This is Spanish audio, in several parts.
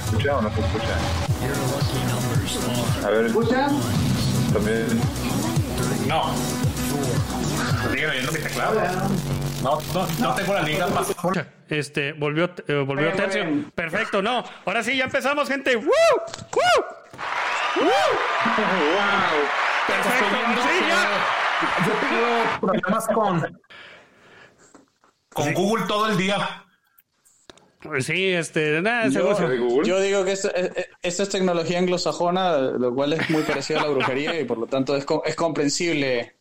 escucha o no se escucha? A ver, ¿Escucha? también. No. Sigue viendo mi teclado. No, no, no tengo la liga más. Este, volvió, eh, volvió Bien, tercio. bien. Perfecto, no. Ahora sí, ya empezamos, gente. ¡Woo! ¡Woo! Perfecto. Sí, ya. Yo tengo problemas con. Con Google todo el día. Sí, este, nada, Yo, yo digo que esto, eh, eh, esto es tecnología anglosajona, lo cual es muy parecido a la brujería y por lo tanto es, co- es comprensible,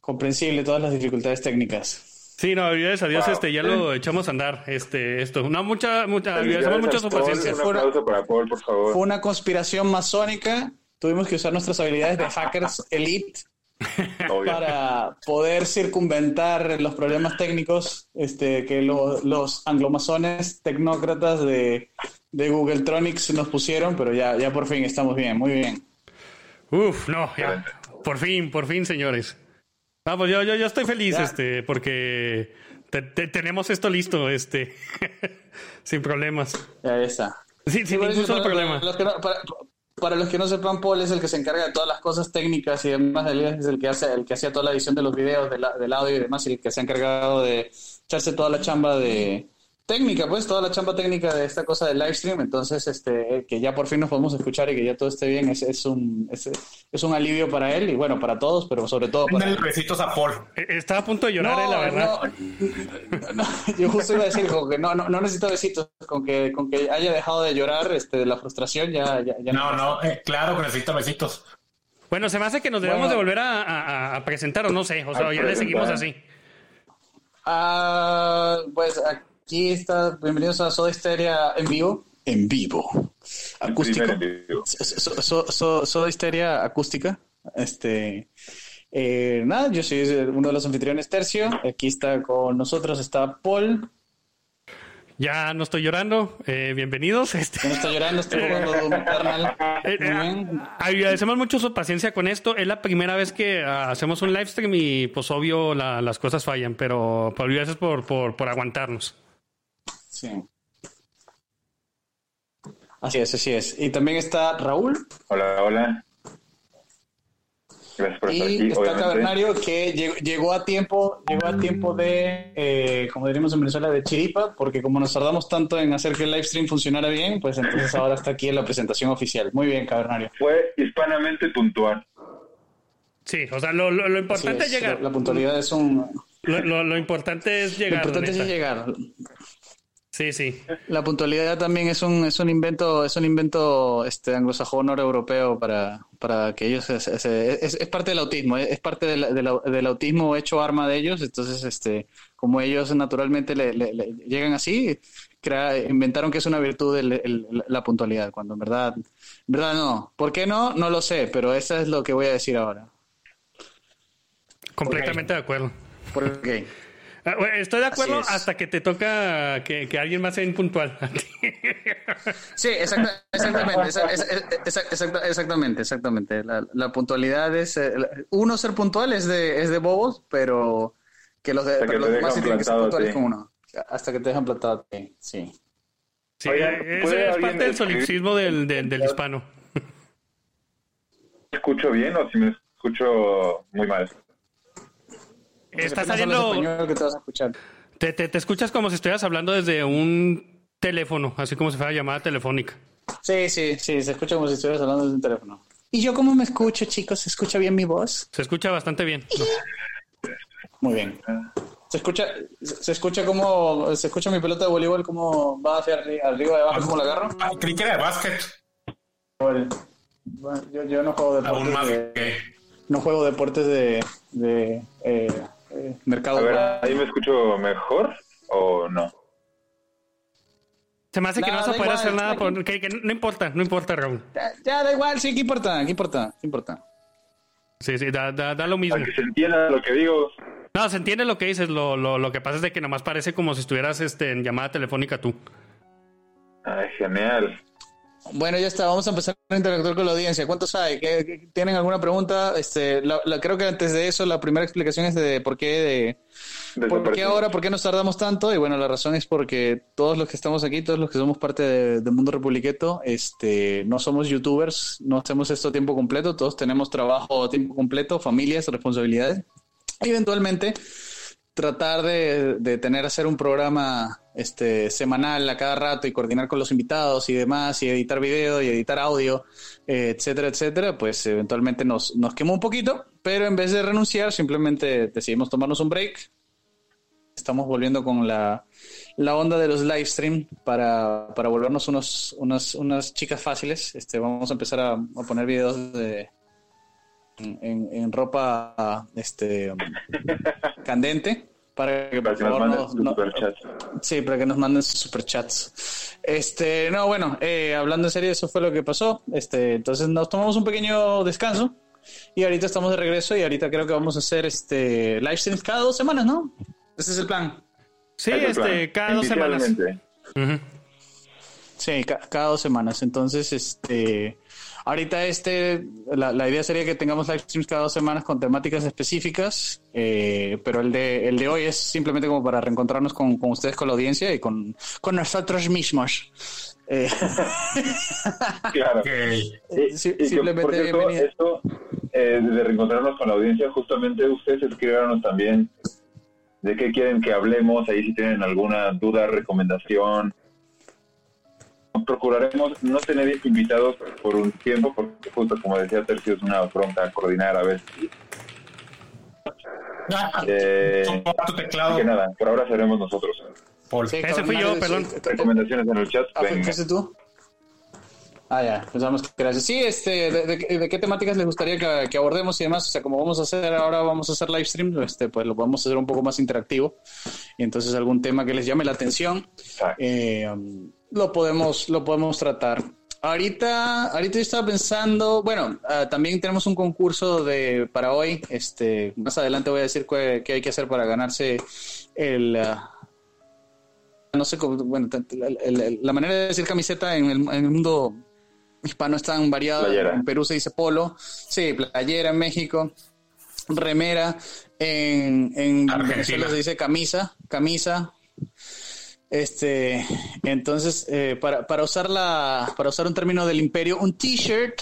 comprensible todas las dificultades técnicas. Sí, no, gracias a Dios, Wow. este, ya lo echamos a andar, este, esto. No, mucha, mucha, Felicidades agradecemos mucho su paciencia. Un aplauso para Paul, por favor. Fue una conspiración masónica, tuvimos que usar nuestras habilidades de hackers elite. para poder circunventar los problemas técnicos este, que lo- los anglomasones tecnócratas de, de Google Tronics nos pusieron, pero ya, ya por fin estamos bien, muy bien. Uf, no, ya. Por fin, por fin, señores. Vamos, yo, yo, yo estoy feliz, Ya. este, porque te- te- tenemos esto listo, este, sin problemas. Ya está. Sí, sin Igual, ningún solo problema. para los que no- para, para los que no sepan, Paul es el que se encarga de todas las cosas técnicas y demás. Es el que hace, el que hacía toda la edición de los videos, del, del audio y demás, y el que se ha encargado de echarse toda la chamba de técnica, pues, toda la chamba técnica de esta cosa del live stream. Entonces, este, eh, que ya por fin nos podemos escuchar y que ya todo esté bien, es, es un, es, es un alivio para él y bueno, para todos, pero sobre todo para besitos a Paul. Eh, Estaba a punto de llorar, eh, la verdad. no, no, yo justo iba a decir como que no, no, no necesito besitos, con que, con que haya dejado de llorar este, de la frustración, ya, ya, ya No, no, eh, claro que necesita besitos. Bueno, se me hace que nos debemos Bueno. de volver a, a- a presentar, o no sé, o sea, ya le seguimos presentar. así. Ah, pues aquí está, bienvenidos a Soda Stereo en vivo. En vivo. Acústico. Primer en vivo. So- so- so- Soda Stereo acústica. Este. eh, nada, yo soy uno de los anfitriones Tercio. Aquí está con nosotros, está Paul. Ya no estoy llorando, eh, bienvenidos. Este, no está llorando, está jugando Eternal. Eh, eh, agradecemos mucho su paciencia con esto. Es la primera vez que ah, hacemos un live stream y pues obvio la- las cosas fallan, pero, pero gracias por, por, por aguantarnos. Sí. Así es, así es. Y también está Raúl. Hola, hola. Gracias por estar Y aquí, está obviamente. Cavernario que llegó, llegó a tiempo, llegó a tiempo de, eh, como diríamos en Venezuela, de chiripa, porque como nos tardamos tanto en hacer que el live stream funcionara bien, pues entonces ahora está aquí en la presentación oficial. Muy bien, Cavernario. Fue hispanamente puntual. Sí, o sea, lo, lo, lo importante es es, llegar. La, la puntualidad es un... Lo, lo- lo importante es Lo llegar. importante es llegar. Sí, sí. La puntualidad también es un, es un invento, es un invento este anglosajón europeo para, para que ellos es, es parte del autismo, es, parte del, del- del autismo hecho arma de ellos, entonces este como ellos naturalmente le, le- le llegan así, crea- inventaron que es una virtud el- el- la puntualidad, cuando en verdad, en verdad no. ¿Por qué no? No lo sé, pero eso es lo que voy a decir ahora. Completamente de acuerdo. ¿Por qué? Ah, bueno, Estoy de acuerdo es. hasta que te toca que, que alguien más sea impuntual. Sí, exacta- exactamente, exa- exa- exa- exacta- exactamente, exactamente. La, la puntualidad es, eh, uno ser puntual es de, es de bobos, pero que los, de, Hasta pero que los demás sí tienen que ser puntuales con uno. Hasta que te dejan plantado, a ti, sí. Sí, Oye, ese ¿puede es parte del solipsismo del, del, del hispano. ¿Me escucho bien o si me escucho muy mal? Está saliendo. que te vas a escuchar. Te, te, te escuchas como si estuvieras hablando desde un teléfono, así como si fuera llamada telefónica. Sí, sí, sí, se escucha como si estuvieras hablando desde un teléfono. ¿Y yo cómo me escucho, chicos? ¿Se escucha bien mi voz? Se escucha bastante bien. Muy bien. Se escucha, se escucha como, se escucha mi pelota de voleibol como va hacia arri- arriba y abajo, como la agarro. Ah, creí que era de básquet. Bueno, yo, yo no juego deportes Aún más de, que. no juego deportes de, de eh, eh, mercado. A ver, para- ¿ahí me escucho mejor o no? Se me hace que no vas a poder igual, hacer nada. por- que, que no importa, no importa, Raúl. Ya, ya, da igual, sí, ¿qué importa? ¿Qué importa? ¿Qué importa? Sí, sí, da, da, da lo mismo. Para que se entienda lo que digo. No, se entiende lo que dices. Lo, lo, lo que pasa es de que nomás parece como si estuvieras este, en llamada telefónica tú. Ay, genial. Bueno, ya está, vamos a empezar a interactuar con la audiencia. ¿Cuántos hay? ¿Qué- qué- ¿Tienen alguna pregunta? Este, la- la- creo que antes de eso, la primera explicación es de por qué, de, por qué ahora, por qué nos tardamos tanto. Y bueno, la razón es porque todos los que estamos aquí, todos los que somos parte de, de Mundo Republiqueto, este, no somos youtubers, no hacemos esto a tiempo completo, todos tenemos trabajo a tiempo completo, familias, responsabilidades. Eventualmente, tratar de, de tener hacer un programa este semanal a cada rato y coordinar con los invitados y demás y editar video y editar audio eh, etcétera etcétera pues eventualmente nos, nos quemó un poquito pero en vez de renunciar simplemente decidimos tomarnos un break. Estamos volviendo con la, la onda de los live stream para, para volvernos unos, unas, unas chicas fáciles. Este vamos a empezar a, a poner videos de en, en ropa este candente para que Para por que nos manden no- superchats. Sí, para que nos manden sus superchats. Este, no, bueno, eh, hablando en serio, eso fue lo que pasó. Este, entonces nos tomamos un pequeño descanso y ahorita estamos de regreso y ahorita creo que vamos a hacer este live streams cada dos semanas, ¿no? Ese es el plan. Sí, este, plan. cada dos semanas. Sí, ca- cada dos semanas. Entonces, este, ahorita este, la, la idea sería que tengamos live streams cada dos semanas con temáticas específicas, eh, pero el de, el de hoy es simplemente como para reencontrarnos con, con ustedes, con la audiencia y con, con nosotros mismos. Eh, Claro. Ok. Y- Sí, y que, simplemente por cierto, esto eh, de reencontrarnos con la audiencia, justamente ustedes escribieron también de qué quieren que hablemos, ahí si tienen alguna duda, recomendación. Procuraremos no tener invitados por un tiempo, porque justo como decía Tercio, es una bronca coordinar a veces. Ah, Eh, tu teclado, que nada, por ahora seremos nosotros. Paul. Sí, Ese fui yo, perdón. Recomendaciones en el chat. Ah, venga. ¿fuiste tú? Ah, ya, pensamos que gracias. Sí, este, de, de- de qué temáticas les gustaría que, que abordemos y demás? O sea, como vamos a hacer ahora, vamos a hacer live stream, este, pues lo podemos hacer un poco más interactivo. Y entonces algún tema que les llame la atención, Exacto. eh, um, lo podemos, lo podemos tratar. Ahorita, ahorita yo estaba pensando, bueno, ah, también tenemos un concurso de para hoy. Este, más adelante voy a decir qué, qué hay que hacer para ganarse el, ah, no sé cómo, bueno, el- el- la manera de decir camiseta en el, en el mundo hispano es tan variada. Playera. En Perú se dice polo, sí, playera en México, remera, en, en Argentina. Venezuela se dice camisa, camisa. Este, entonces, eh, para, para usar la, para usar un término del imperio, un t-shirt,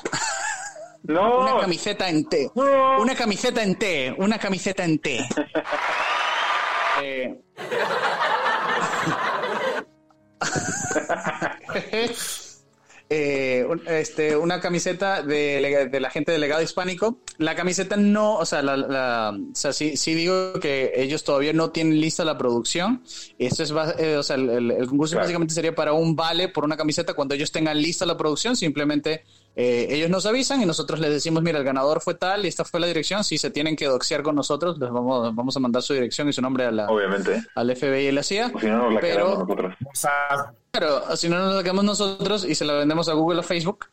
una No, camiseta en T. no. Una camiseta en T. Una camiseta en T. Eh. Eh, este, una camiseta de, de la gente del legado hispánico. La camiseta no, o sea, la, la- o sea sí, sí digo que ellos todavía no tienen lista la producción. Esto es, eh, o sea, el, el- el concurso Claro. básicamente sería para un vale por una camiseta. Cuando ellos tengan lista la producción, simplemente eh, ellos nos avisan y nosotros les decimos, mira, el ganador fue tal y esta fue la dirección. Si se tienen que doxear con nosotros, les vamos, vamos a mandar su dirección y su nombre a la, Obviamente. al FBI y la CIA. Si no, nos la Pero- nosotros. Claro, si no nos la quedamos nosotros y se la vendemos a Google o Facebook,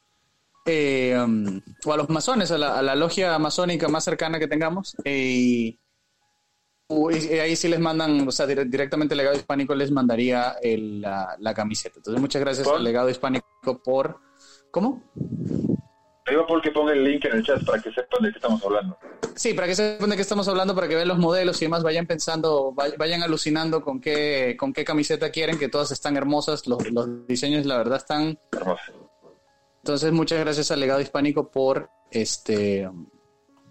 eh, um, o a los masones, a la, a la logia masónica más cercana que tengamos, eh, y, ahí sí les mandan, o sea, dire- directamente el legado hispánico les mandaría el- la, la camiseta. Entonces, muchas gracias ¿Por? al legado hispánico por... ¿Cómo? Digo porque ponga el link en el chat para que sepan de qué estamos hablando. Sí, para que sepan de qué estamos hablando, para que vean los modelos y demás, vayan pensando, vay- vayan alucinando con qué, con qué camiseta quieren, que todas están hermosas, los, los diseños la verdad están Hermoso. Entonces, muchas gracias al legado hispánico por este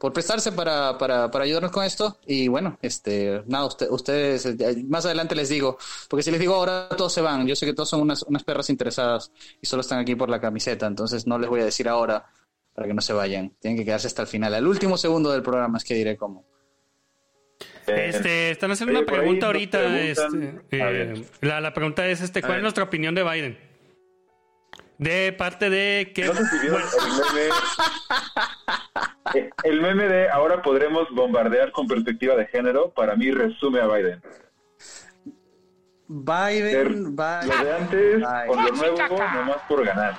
por prestarse para, para, para ayudarnos con esto. Y bueno, este, nada, usted- ustedes, eh, más adelante les digo, porque si les digo ahora todos se van, yo sé que todos son unas, unas perras interesadas y solo están aquí por la camiseta, entonces no les voy a decir ahora para que no se vayan. Tienen que quedarse hasta el final, al último segundo del programa es que diré cómo. Eh, Este, están haciendo oye, una ahí pregunta ahorita. este, eh, la, la pregunta es, este, ¿cuál es nuestra opinión de Biden? De parte de que... No sé si vieron el meme. Eh, El meme de ahora podremos bombardear con perspectiva de género, para mí resume a Biden. Ser Biden, lo de antes Biden. con lo nuevo, nomás por ganar.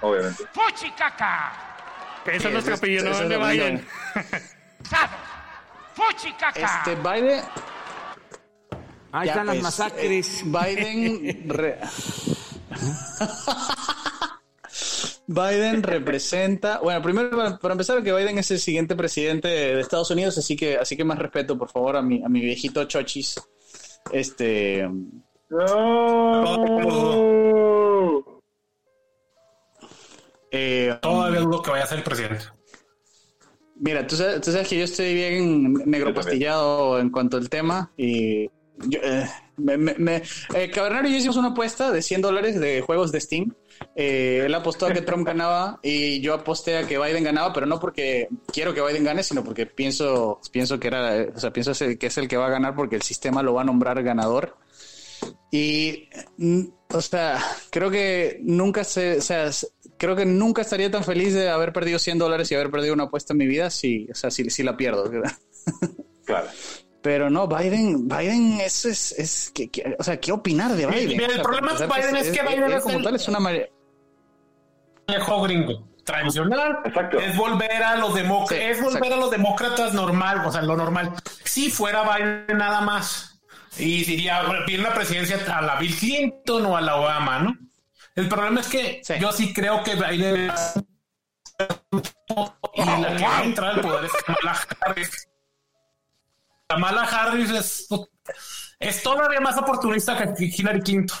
Obviamente. Fuchicaca. Esa es nuestra opinión es de. Biden. Sado. Fuchicaca. Este, Biden, Ahí Ya, están las pues, masacres. eh, Biden. re- Biden representa, bueno, primero para, empezar que Biden es el siguiente presidente de Estados Unidos, así que así que más respeto, por favor, a mi a mi viejito Chochis. Este No. eh, Todavía dudo que vaya a ser el presidente. Mira, tú sabes, tú sabes que yo estoy bien negro Yo también. pastillado en cuanto al tema y yo, eh, me, me, eh, y yo hicimos una apuesta de 100 dólares de juegos de Steam. Eh, él apostó a que Trump ganaba y yo aposté a que Biden ganaba, pero no porque quiero que Biden gane, sino porque pienso, pienso que era, o sea, pienso que es el que va a ganar porque el sistema lo va a nombrar ganador. Y, mm, o sea, creo que nunca se, o sea, creo que nunca estaría tan feliz de haber perdido 100 dólares y haber perdido una apuesta en mi vida si, o sea, si, si la pierdo. Claro. Pero no, Biden, Biden es, es, es que, que- o sea, ¿qué opinar de Biden? mira, el O sea, problema empezar, Biden es que Biden es como el- tal es una mare- viejo gringo tradicional Exacto. es volver a los demócratas Sí, es volver exacto. a los demócratas normal o sea lo normal si fuera Biden nada más y diría pide la presidencia a la Bill Clinton o a la Obama no el problema es que Sí. yo sí creo que Biden y la que va a entrar al poder es Kamala Harris Kamala Harris es, es todavía más oportunista que Hillary Clinton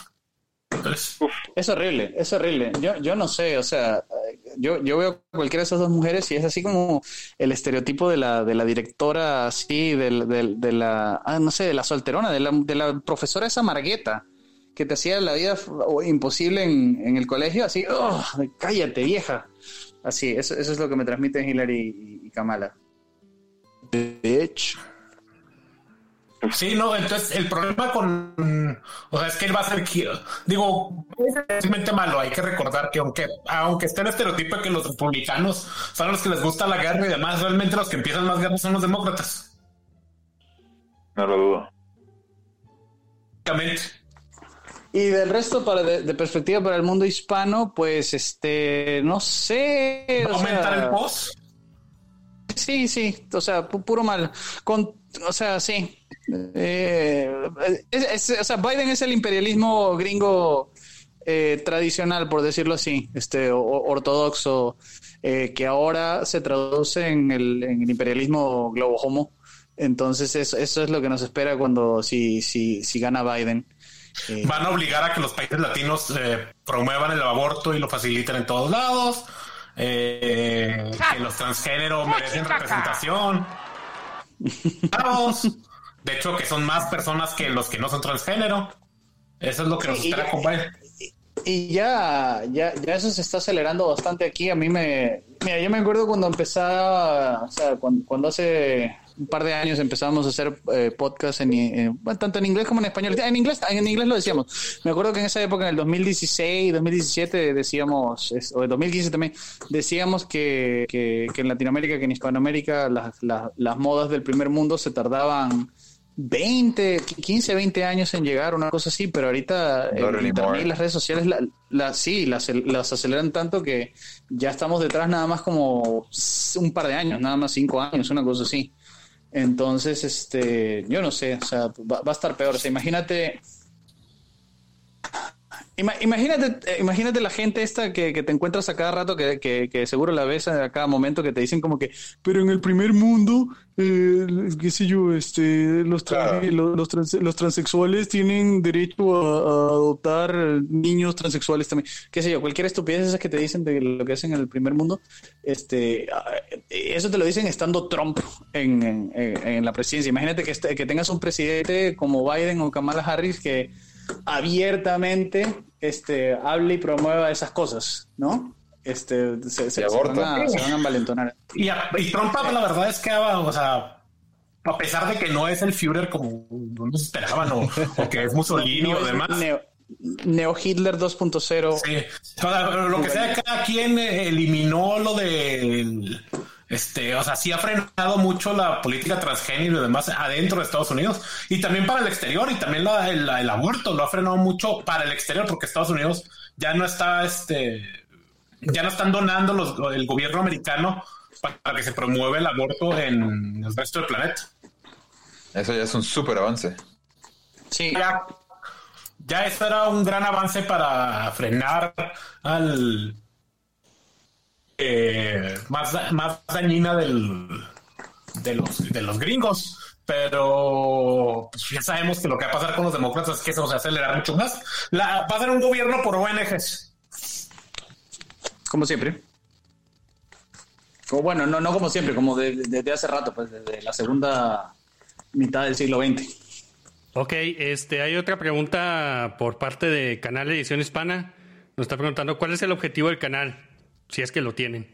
entonces Es horrible, es horrible. Yo, yo no sé, o sea, yo, yo veo cualquiera de esas dos mujeres y es así como el estereotipo de la, de la directora, así, del, del- de la, ah, no sé, de la solterona, de la, de la profesora esa margueta que te hacía la vida imposible en, en el colegio, así, "Oh, cállate, vieja. Así, eso, eso es lo que me transmiten Hillary y, y Kamala. Bitch. Sí, no, entonces el problema con, o sea, es que él va a ser, digo, es realmente malo. Hay que recordar que aunque, aunque esté el estereotipo de que los republicanos son los que les gusta la guerra y demás, realmente los que empiezan las guerras son los demócratas. No lo dudo. Y del resto, para de, de perspectiva para el mundo hispano, pues este, no sé. ¿Va a o aumentar sea, el post? Sí, sí, o sea, pu- puro mal. Con, o sea, sí. Eh, es- es- o sea, Biden es el imperialismo gringo eh, tradicional, por decirlo así, este, o- ortodoxo, eh, que ahora se traduce en el, en el imperialismo globo homo. Entonces, eso, eso es lo que nos espera cuando si, si, si gana Biden. Eh, Van a obligar a que los países latinos eh, promuevan el aborto y lo faciliten en todos lados. Eh, que los transgéneros merecen representación. Vamos. De hecho, que son más personas que los que no son transgénero. Eso es lo que nos Sí, espera con. Y ya, ya, ya eso se está acelerando bastante aquí. A mí me. Mira, yo me acuerdo cuando empezaba, o sea, cuando, cuando hace un par de años empezábamos a hacer eh, podcast en, tanto en inglés como en español. En inglés, en inglés lo decíamos. Me acuerdo que en esa época, en el 2016, 2017, decíamos, es- o en 2015 también, decíamos que, que, que en Latinoamérica, que en Hispanoamérica, las, las, las modas del primer mundo se tardaban 20, 15, 20 años en llegar, una cosa así, pero ahorita el internet y las redes sociales la, la- sí, las, las aceleran tanto que ya estamos detrás nada más como un par de años, nada más cinco años, una cosa así. Entonces, este, yo no sé, o sea, va, va a estar peor. O sea, imagínate, ima- imagínate, eh, imagínate la gente esta que, que te encuentras a cada rato, que, que, que seguro la ves a cada momento, que te dicen como que, pero en el primer mundo, eh, qué sé yo, este, los, Claro. los, los trans- los transexuales tienen derecho a, a adoptar niños transexuales también. Qué sé yo, cualquier estupidez esas que te dicen de lo que hacen en el primer mundo, este, ah, eso te lo dicen estando Trump en, en- en- en la presidencia. Imagínate que, este- que tengas un presidente como Biden o Kamala Harris que abiertamente este, hable y promueva esas cosas, ¿no? Este, se, se- se van a, se van a envalentonar. Y, a- y Trump, la verdad es que, ah, o sea, a pesar de que no es el Führer como no se esperaban o, o que es Mussolini No, o demás. Neo, Neo Hitler 2.0. Sí. O sea, lo que sea, cada quien eliminó lo de este, o sea, sí ha frenado mucho la política transgénero y demás adentro de Estados Unidos y también para el exterior y también la- el, el aborto lo ha frenado mucho para el exterior porque Estados Unidos ya no está, este, ya no están donando los, el gobierno americano para que se promueva el aborto en el resto del planeta. Eso ya es un súper avance. Sí, Ya, ya eso era un gran avance para frenar al eh, más, más dañina del, de, los, de los gringos. Pero pues, ya sabemos que lo que va a pasar con los demócratas es que eso se va a acelerar mucho más. La, va a ser un gobierno por ONGs. Como siempre. O bueno, no, no como siempre, como desde de, de hace rato, pues desde la segunda mitad del siglo XX. Ok, este, hay otra pregunta por parte de Canal Edición Hispana. Nos está preguntando cuál es el objetivo del canal, si es que lo tienen.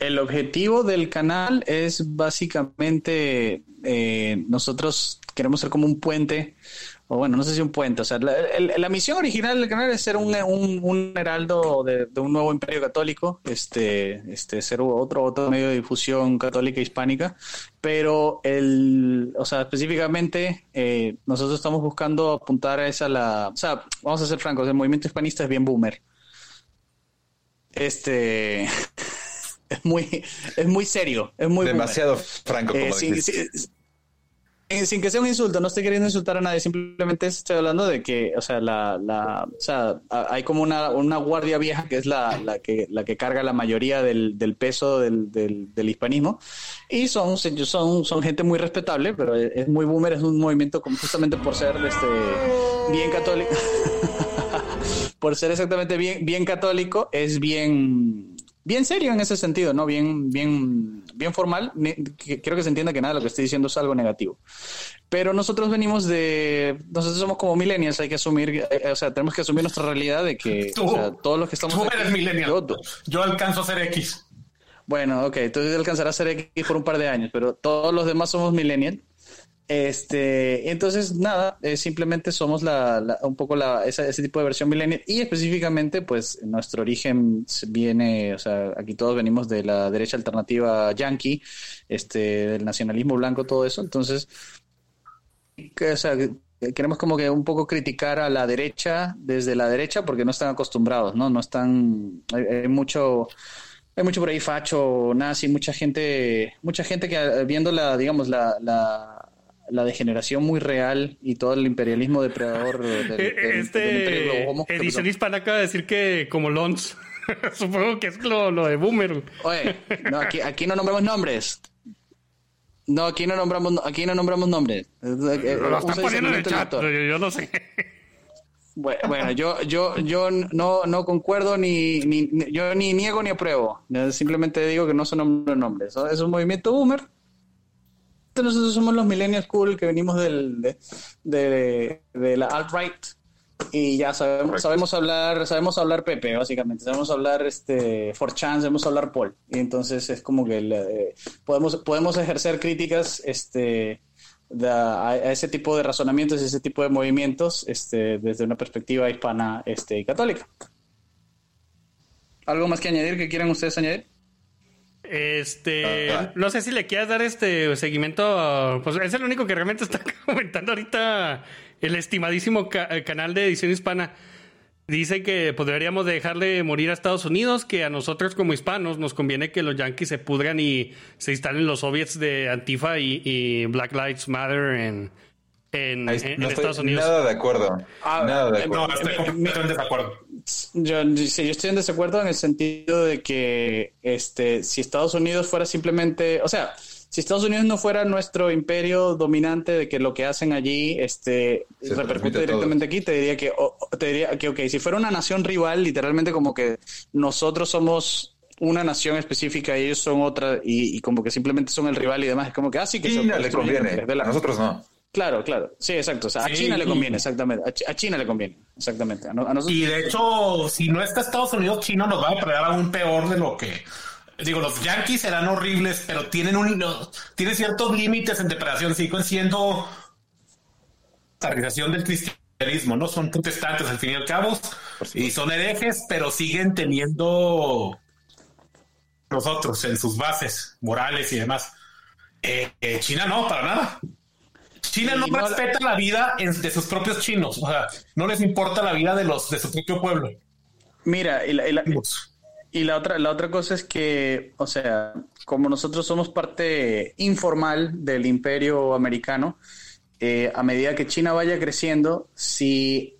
El objetivo del canal es básicamente eh, nosotros queremos ser como un puente, o bueno, no sé si un puente, o sea, la, misión original del canal es ser un, un, heraldo de, de, un nuevo imperio católico, este, este, ser otro, otro medio de difusión católica hispánica, pero el, o sea, específicamente eh, nosotros estamos buscando apuntar a esa la, o sea, vamos a ser francos, el movimiento hispanista es bien boomer. Este es muy, es muy serio, es muy demasiado boomer. franco. Como eh, sin, sin, sin, que sea un insulto, no estoy queriendo insultar a nadie, simplemente estoy hablando de que, o sea, la, la o sea, hay como una, una guardia vieja que es la, la, que, la que carga la mayoría del, del peso del, del, del, hispanismo y son, son, son gente muy respetable, pero es muy boomer, es un movimiento como justamente por ser este, bien católico, por ser exactamente bien, bien católico, es bien bien serio en ese sentido, ¿no? Bien, bien, bien formal. Quiero que se entienda que nada de lo que estoy diciendo es algo negativo. Pero nosotros venimos de, nosotros somos como millennials, hay que asumir, eh, o sea, tenemos que asumir nuestra realidad de que tú, o sea, todos los que estamos... Tú eres millennial. Yo, yo, alcanzo a ser X. Bueno, ok, entonces alcanzarás a ser X por un par de años, pero todos los demás somos millennials. Este, entonces, nada, eh, simplemente somos la, un poco la, ese tipo de versión millennial y específicamente, pues nuestro origen viene, o sea, aquí todos venimos de la derecha alternativa yankee, este, del nacionalismo blanco, todo eso. Entonces, queremos como que un poco criticar a la derecha desde la derecha porque no están acostumbrados, ¿no? No están, hay, mucho hay mucho por ahí facho, nazi, mucha gente, mucha gente que viendo la, digamos, la, la degeneración muy real y todo el imperialismo depredador del, del, este del imperio globo, edición hispana acaba de decir que como Lons. Supongo que es lo, lo, de Boomer. Oye no aquí, aquí no nombramos nombres. No aquí no nombramos aquí no nombramos nombres. Lo están poniendo en el chat yo, yo no sé. Bueno, yo, yo, yo no, no concuerdo ni, ni, yo ni niego ni apruebo. Simplemente digo que no son nombres. Es un movimiento boomer nosotros somos los millennials cool que venimos del, de, de, de la alt-right y ya sabemos, sabemos hablar, sabemos hablar Pepe, básicamente, sabemos hablar este 4chan, sabemos hablar Paul. Y entonces es como que eh, podemos, podemos ejercer críticas este, de, a, a, ese tipo de razonamientos y ese tipo de movimientos este, desde una perspectiva hispana este, y católica. ¿Algo más que añadir que quieran ustedes añadir? Este, ah, ah. no sé si le quieras dar este seguimiento, pues es el único que realmente está comentando ahorita el estimadísimo ca canal de edición hispana. Dice que deberíamos dejarle morir a Estados Unidos, que a nosotros como hispanos nos conviene que los yankees se pudran y se instalen los soviets de Antifa y, y Black Lives Matter en, en, Ahí, en, no en Estados Unidos. Nada de acuerdo. Ah, nada de acuerdo. No, estoy completamente en desacuerdo. Yo, sí, yo estoy en desacuerdo en el sentido de que este, si Estados Unidos fuera simplemente, o sea, si Estados Unidos no fuera nuestro imperio dominante de que lo que hacen allí este, Se repercute directamente aquí, te diría que, oh, te diría que, ok, si fuera una nación rival, literalmente como que nosotros somos una nación específica y ellos son otra y, y como que simplemente son el rival y demás, es como que así ah, que China conviene, a nosotros no. Claro, claro. Sí, exacto. O sea, a sí, China le conviene, exactamente. A, China le conviene, exactamente. A, a nosotros... Y de hecho, si no está Estados Unidos, China nos va a predar aún peor de lo que. Digo, los Yankees serán horribles, pero tienen un no, tienen ciertos límites en depredación. Siguen siendo la organización del cristianismo, ¿no? Son protestantes al fin y al cabo. Y son herejes, pero siguen teniendo nosotros en sus bases morales y demás. Eh, eh, China no, para nada. China no, no respeta la vida de sus propios chinos, o sea, no les importa la vida de los de su propio pueblo. Mira, y la, y la, y la otra, la otra cosa es que, o sea, como nosotros somos parte informal del imperio americano, eh, a medida que China vaya creciendo, si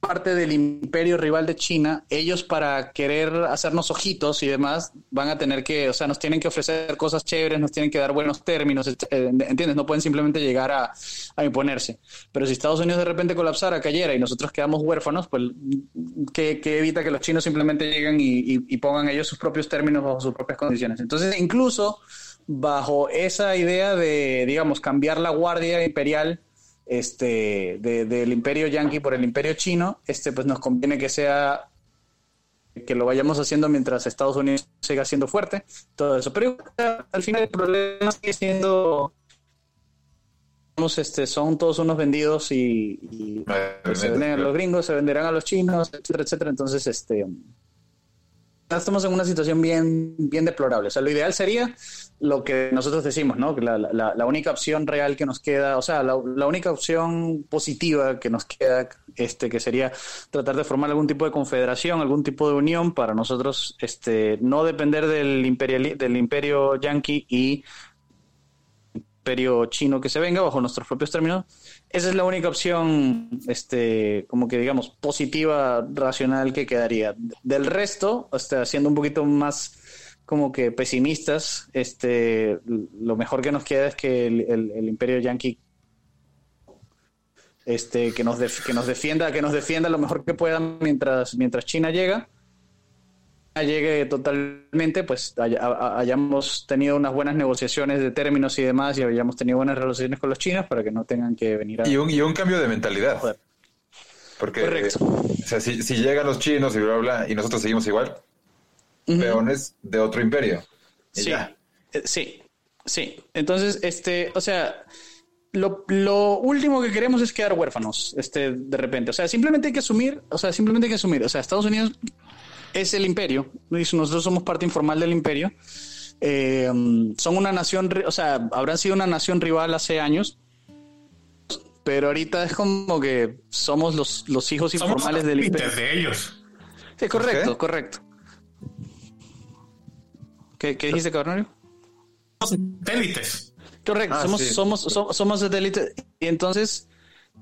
parte del imperio rival de China, ellos para querer hacernos ojitos y demás, van a tener que, o sea, nos tienen que ofrecer cosas chéveres, nos tienen que dar buenos términos, eh, ¿entiendes? No pueden simplemente llegar a, imponerse. Pero si Estados Unidos de repente colapsara, cayera y nosotros quedamos huérfanos, pues, ¿qué, qué evita que los chinos simplemente lleguen y- y pongan ellos sus propios términos bajo sus propias condiciones? Entonces, incluso bajo esa idea de, digamos, cambiar la guardia imperial este, de- del imperio yanqui por el imperio chino, este, pues nos conviene que sea que lo vayamos haciendo mientras Estados Unidos siga siendo fuerte, todo eso. Pero al final el problema sigue siendo, este, son todos unos vendidos y, y se venden a los gringos, se venderán a los chinos, etcétera, etcétera. Entonces, este, estamos en una situación bien, bien deplorable. O sea, lo ideal sería lo que nosotros decimos, ¿no? La, la- única opción real que nos queda, o sea, la, única opción positiva que nos queda, este, que sería tratar de formar algún tipo de confederación, algún tipo de unión para nosotros, este, no depender del imperiali- del imperio yanqui y imperio chino que se venga bajo nuestros propios términos. Esa es la única opción, este, como que digamos, positiva, racional que quedaría. Del resto, o sea, siendo un poquito más como que pesimistas, este, lo mejor que nos queda es que el, el- el imperio yanqui este, que nos, def- que nos defienda, que nos defienda lo mejor que pueda mientras, mientras China llega llegue totalmente, pues hay- ha- hayamos tenido unas buenas negociaciones de términos y demás y hayamos tenido buenas relaciones con los chinos para que no tengan que venir a... Y un, y un cambio de mentalidad. Joder. Porque, Correcto. o sea, si, si llegan los chinos y bla, bla, bla, y nosotros seguimos igual. Peones de otro imperio. Sí, ya. eh, sí, sí. Entonces, este, o sea, lo, lo último que queremos es quedar huérfanos, este, de repente. O sea, simplemente hay que asumir, o sea, simplemente hay que asumir. O sea, Estados Unidos es el imperio, y nosotros somos parte informal del imperio. Eh, son una nación, o sea, habrán sido una nación rival hace años, pero ahorita es como que somos los, los hijos Somos informales del imperio. de ellos. Sí, correcto, ¿Qué? correcto. ¿Qué, qué dijiste, Cornelio? Somos satélites. Correcto, Ah, somos, sí. somos, so- somos satélites y entonces,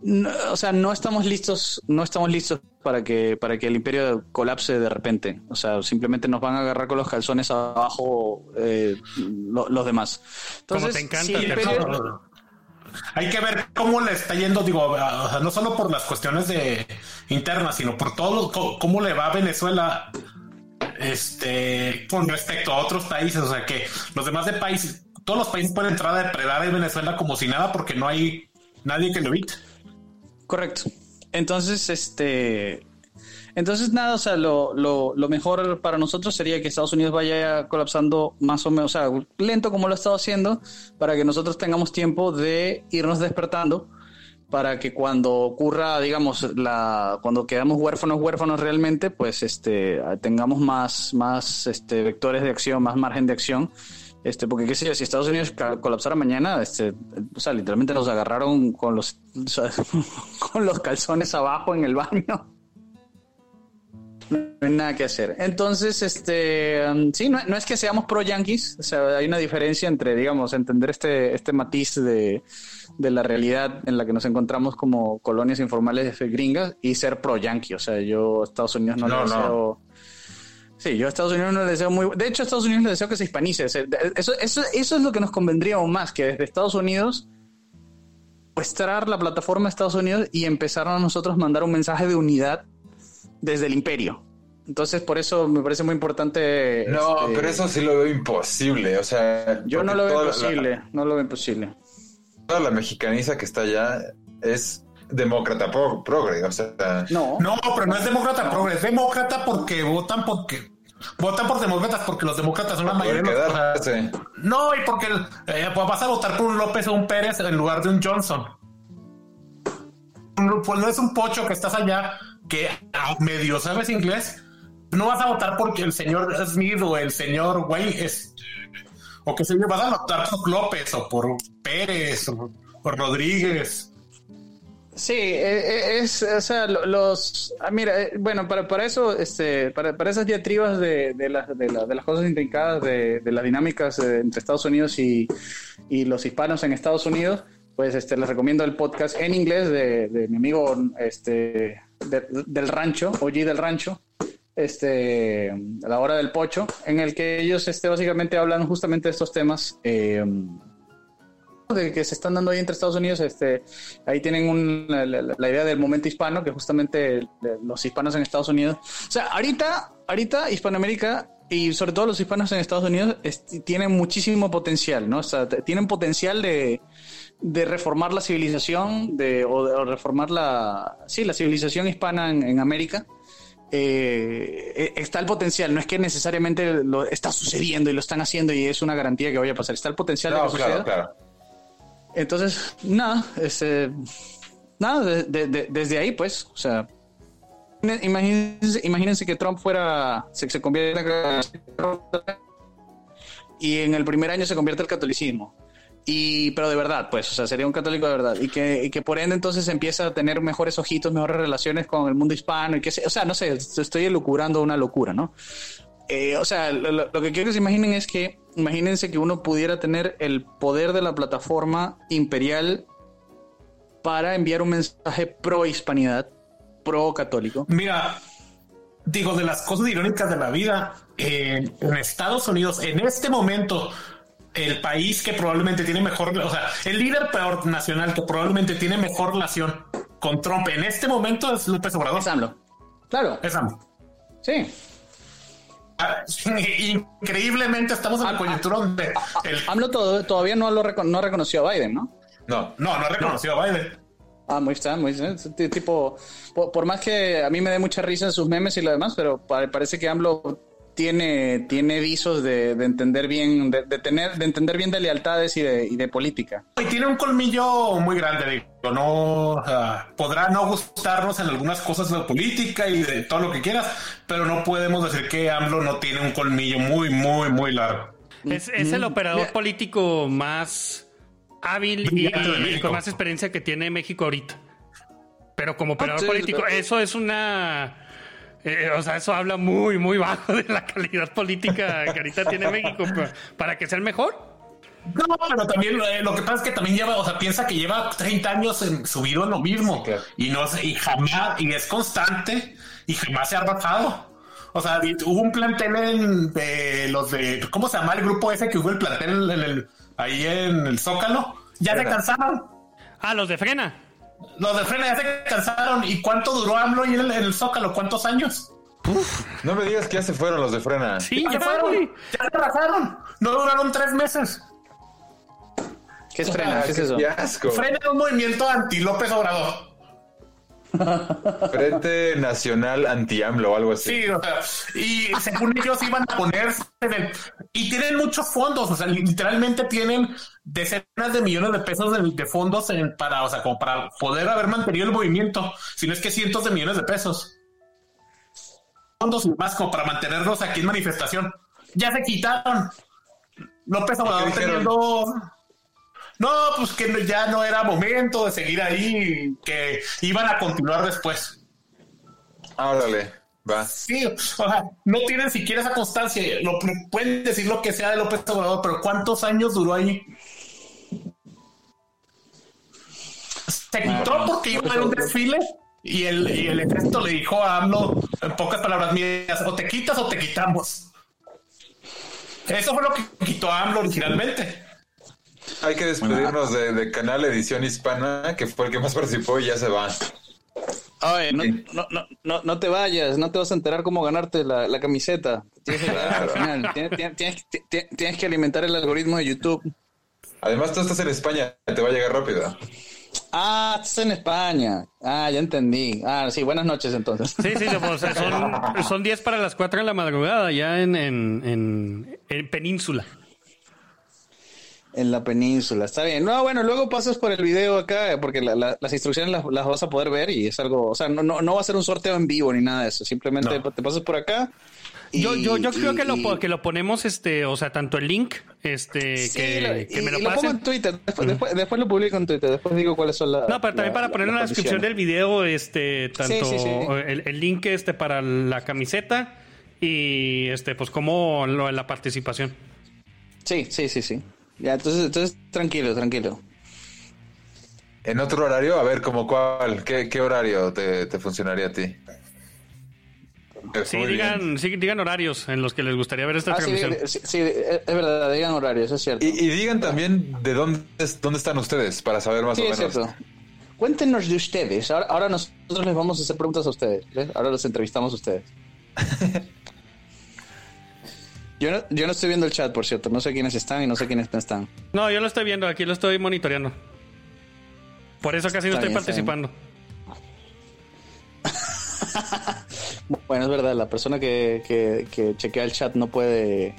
no- o sea, no estamos listos, no estamos listos para que, para que el imperio colapse de repente. O sea, simplemente nos van a agarrar con los calzones abajo eh, lo- los demás. Como Entonces, te encanta, si el imperio- Hay que ver cómo le está yendo, digo, o sea, no solo por las cuestiones de internas, sino por todo lo- cómo le va a Venezuela este con respecto a otros países. O sea que los demás de países, todos los países pueden entrar a depredar en Venezuela como si nada, porque no hay nadie que lo evite. Correcto. Entonces, este. Entonces, nada, o sea, lo, lo, lo mejor para nosotros sería que Estados Unidos vaya colapsando más o menos, o sea, lento como lo ha estado haciendo, para que nosotros tengamos tiempo de irnos despertando, para que cuando ocurra, digamos, la, cuando quedamos huérfanos, huérfanos realmente, pues este, tengamos más, más este, vectores de acción, más margen de acción. Este, porque qué sé yo, si Estados Unidos colapsara mañana, este, o sea, literalmente nos agarraron con los, con los calzones abajo en el baño. No hay nada que hacer. Entonces, este, um, sí, no, no es que seamos pro yankees, o sea, hay una diferencia entre, digamos, entender este, este matiz de, de la realidad en la que nos encontramos como colonias informales gringas y ser pro yankee. O sea, yo a Estados Unidos no, No, le no. deseo. Sí, yo a Estados Unidos no le deseo muy. De hecho, a Estados Unidos le deseo que se hispanice. Eso, eso, eso es lo que nos convendría aún más, que desde Estados Unidos secuestrar la plataforma de Estados Unidos y empezar a nosotros mandar un mensaje de unidad desde el imperio. Entonces, por eso me parece muy importante. No, este, pero eso sí lo veo imposible. O sea, Yo no lo veo la- imposible. No lo veo imposible. Toda la mexicaniza que está allá es demócrata pro- progre. O sea, No. No, pero no es demócrata, progre, es demócrata porque votan porque votan por demócratas porque los demócratas son la mayoría. de los- o sea. No, y porque eh, pues vas a votar por un López o un Pérez en lugar de un Johnson. No, Pues no es un pocho que estás allá que a medio sabes inglés. No vas a votar porque el señor Smith o el señor Wayne es. O que se vas a votar por López o por Pérez o por Rodríguez. Sí, eh, eh, es, o sea, lo- los, ah, mira, eh, bueno, para, para eso, este, para, para esas diatribas de, de, las, de, la- de las cosas intrincadas de, de las dinámicas eh, entre Estados Unidos y, y los hispanos en Estados Unidos, pues este, les recomiendo el podcast en inglés de, mi amigo este, de- del rancho, OG del rancho, este, a la hora del pocho, en el que ellos este, básicamente hablan justamente de estos temas. eh, de que se están dando ahí entre Estados Unidos, este, ahí tienen un- la, la- idea del momento hispano, que justamente de los hispanos en Estados Unidos. O sea, ahorita, ahorita Hispanoamérica y sobre todo los hispanos en Estados Unidos este, tienen muchísimo potencial, ¿no? O sea, tienen potencial de, de reformar la civilización, de, o, de- o reformar la, sí, la civilización hispana en, en América. Eh, eh, está el potencial, no es que necesariamente lo está sucediendo y lo están haciendo y es una garantía que vaya a pasar. Está el potencial de que claro. Entonces, nada, este, nada, de- de- de- desde ahí, pues, o sea, imagínense, imagínense que Trump fuera, se, se convierte y en el primer año se convierte al catolicismo. Y, pero de verdad, pues, o sea, sería un católico de verdad. Y que, y que por ende entonces empieza a tener mejores ojitos, mejores relaciones con el mundo hispano y que, o sea, no sé, estoy elucubrando una locura, ¿no? Eh, o sea, lo- lo que quiero que se imaginen es que, imagínense que uno pudiera tener el poder de la plataforma imperial para enviar un mensaje pro hispanidad, pro católico. Mira, digo, de las cosas irónicas de la vida, eh, en Estados Unidos, en este momento, el país que probablemente tiene mejor, o sea, el líder peor nacional que probablemente tiene mejor relación con Trump en este momento es López Obrador. Es AMLO. Claro, Es AMLO. sí. Ah, Increíblemente estamos en la coyuntura donde el, AMLO todo- todavía no lo reco- no reconoció a Biden, ¿no? No, no, no reconoció a Biden. Ah, muy está, muy t- Tipo, por, por más que a mí me dé mucha risa en sus memes y lo demás, pero pa- parece que AMLO tiene, tiene visos de, de entender bien, de, de tener, de entender bien de lealtades y de, y de política. Y tiene un colmillo muy grande, digo, no o sea, podrá no gustarnos en algunas cosas de la política y de todo lo que quieras, pero no podemos decir que AMLO no tiene un colmillo muy, muy, muy largo. Es, es el operador Mira. político más hábil y, con más experiencia que tiene México ahorita. Pero como operador sí, político, eso es una... eh, o sea, eso habla muy, muy bajo de la calidad política que ahorita tiene México. pero Para que sea el mejor, No, pero también eh, lo que pasa es que también lleva, o sea, piensa que lleva 30 años en, subido en lo mismo claro. y no sé, y jamás, y es constante y jamás se ha bajado. O sea, hubo un plantel en, de los de, ¿cómo se llama el grupo ese que hubo el plantel en el, ahí en el Zócalo? Ya se cansaron. ah, los de frena. Los de Frena ya se cansaron. ¿Y cuánto duró AMLO ahí en el, en el Zócalo? ¿Cuántos años? no me digas que ya se fueron los de frena. Sí, Ya se ya, fueron. Ya se bajaron. No duraron tres meses. ¿Qué es frena? ¿Qué es eso? Qué asco. Frena es un movimiento anti López Obrador. Frente Nacional Anti-AMLO o algo así. Sí, o sea, y según ellos iban a ponerse en el- y tienen muchos fondos, o sea, literalmente tienen decenas de millones de pesos de, de fondos en- para, o sea, como para poder haber mantenido el movimiento, si no es que cientos de millones de pesos. Fondos y más como para mantenerlos aquí en manifestación. Ya se quitaron. López Obrador teniendo no, pues que ya no era momento de seguir ahí, que iban a continuar después. Órale, va. Sí, o sea, no tienen siquiera esa constancia. Lo- pueden decir lo que sea de López Obrador, pero ¿cuántos años duró ahí? Se quitó porque iba a un desfile y el, y el ejército le dijo a AMLO, en pocas palabras mías, o te quitas o te quitamos. Eso fue lo que quitó a AMLO originalmente. Hay que despedirnos de, de Canal Edición Hispana, que fue el que más participó y ya se va. Oye, no, no, no, no, no te vayas, no te vas a enterar cómo ganarte la, la camiseta. Tienes que, al final, tienes, tienes- tienes- tienes que alimentar el algoritmo de YouTube. Además, tú estás en España, te va a llegar rápido. Ah, estás en España. Ah, ya entendí. Ah, sí, buenas noches entonces. Sí, sí, pues, son, son 10 para las 4 de la madrugada ya en, en, en, en Península. En la península, está bien. No, bueno, luego pasas por el video acá, porque la- la- las instrucciones las, las vas a poder ver y es algo, o sea, no, no, no va a ser un sorteo en vivo ni nada de eso, simplemente No. te pasas por acá. Y- Yo, yo, yo creo y- que lo, que lo ponemos, este, o sea, tanto el link, este, Sí, que, lo- que me lo y lo pongo pasen. en Twitter, después, después, después lo publico en Twitter, después digo cuáles son las... No, pero también para poner en la descripción del video, este, tanto sí, sí. El, el link este para la camiseta y este, pues como lo la participación. Sí, sí, sí, sí. Ya, entonces, entonces tranquilo, tranquilo. en otro horario, a ver, como cuál, qué, qué horario te, te funcionaría a ti. Sí, digan, sí, digan horarios en los que les gustaría ver esta Ah, sí, transmisión. sí, sí, es es verdad, digan horarios, es cierto. Y, y digan también de dónde, es- dónde están ustedes, para saber más Sí, o es menos. cierto. Cuéntenos de ustedes. Ahora, ahora nosotros les vamos a hacer preguntas a ustedes. ¿ves? Ahora los entrevistamos a ustedes. yo, no, yo no estoy viendo el chat, por cierto. No sé quiénes están y no sé quiénes no están. No, yo lo estoy viendo, aquí lo estoy monitoreando. Por eso casi no Está estoy bien, está bien. participando. Bueno, es verdad, la persona que, que, que chequea el chat no puede...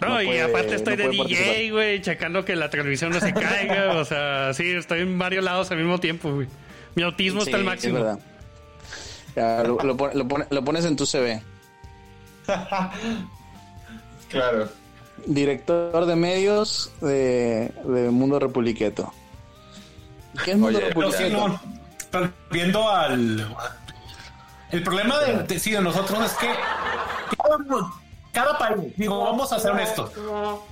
No, No y puede- aparte estoy no de DJ, güey, checando que la transmisión no se caiga. o sea, sí, estoy en varios lados al mismo tiempo, güey. Mi autismo Sí, está al Es máximo. verdad. Ya, lo, lo pon- lo pone- lo pones en tu CV. Claro. Director de medios de, de Mundo Republiqueto. ¿Qué es Mundo Oye, Pero sí, Republiqueto? no, viendo al... El problema de, de- sí, de nosotros es que cada, cada país, digo, vamos a ser honestos,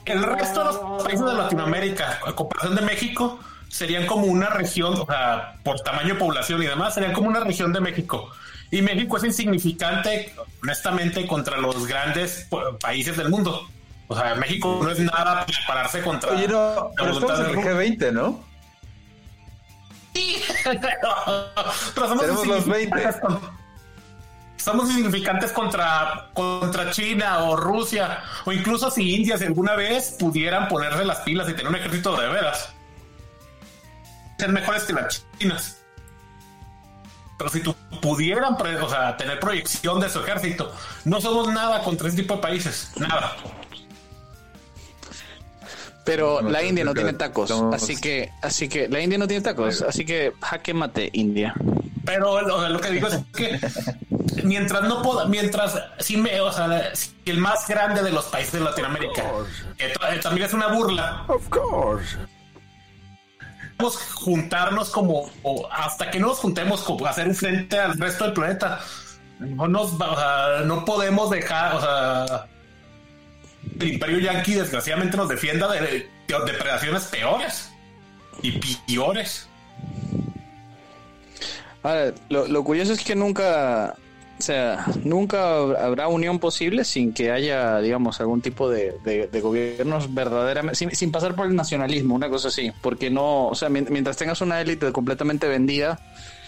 el resto de los países de Latinoamérica, a comparación de México, serían como una región, o sea, por tamaño de población y demás, serían como una región de México. Y México es insignificante, honestamente, contra los grandes países del mundo. O sea, México no es nada para pararse contra Oye, no, la pero voluntad estamos en el del- G20, ¿no? Pero somos Tenemos los 20. insignificantes con- Somos insignificantes contra, contra China o Rusia, o incluso si India, alguna vez pudieran ponerse las pilas y tener un ejército de veras. Ser mejores que las chinas. Pero si tú pudieran tener proyección de su ejército, no somos nada contra ese tipo de países. Nada. Pero No, la no, India no tiene tacos, estamos- así que, así que la India no tiene tacos, así que jaque mate India. Pero o sea, lo que digo es que mientras no pueda, mientras si me, o sea, si el más grande de los países de Latinoamérica, que eh, también es una burla. Of course. Podemos juntarnos como o hasta que no nos juntemos como hacer un frente al resto del planeta. No nos va- o sea, no podemos dejar, o sea, el Imperio Yankee desgraciadamente nos defienda de, de depredaciones peores y peores. Lo, lo curioso es que nunca, o sea, nunca habrá unión posible sin que haya, digamos, algún tipo de, de- gobiernos verdaderamente, sin, sin pasar por el nacionalismo, una cosa así, porque no, o sea, mien- mientras tengas una élite completamente vendida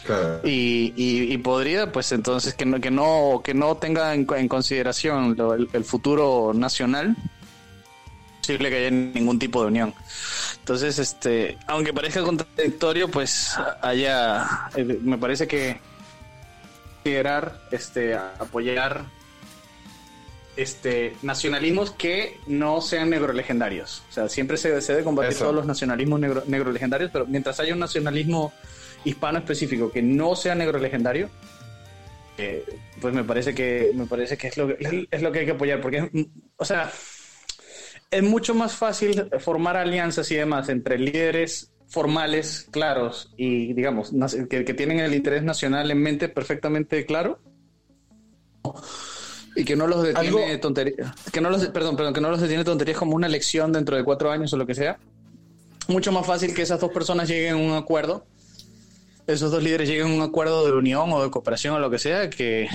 Claro. y, y- y podrida, pues entonces que no, que no, que no tenga en, en consideración lo- el, el futuro nacional, posible que haya ningún tipo de unión. Entonces, este, aunque parezca contradictorio, pues haya, eh, me parece que considerar, este, apoyar, este, nacionalismos que no sean negrolegendarios. O sea, siempre se, se debe combatir Eso. todos los nacionalismos negro, negrolegendarios, pero mientras haya un nacionalismo hispano específico que no sea negrolegendario, eh, pues me parece que me parece que es lo, que- es lo que hay que apoyar, porque, es- o sea, es mucho más fácil formar alianzas y demás entre líderes formales, claros y, digamos, que, que tienen el interés nacional en mente perfectamente claro y que no los detiene Algo- tonterías, que no los, perdón, perdón, que no los detiene tonterías como una elección dentro de cuatro años o lo que sea. Mucho más fácil que esas dos personas lleguen a un acuerdo, esos dos líderes lleguen a un acuerdo de unión o de cooperación o lo que sea, que,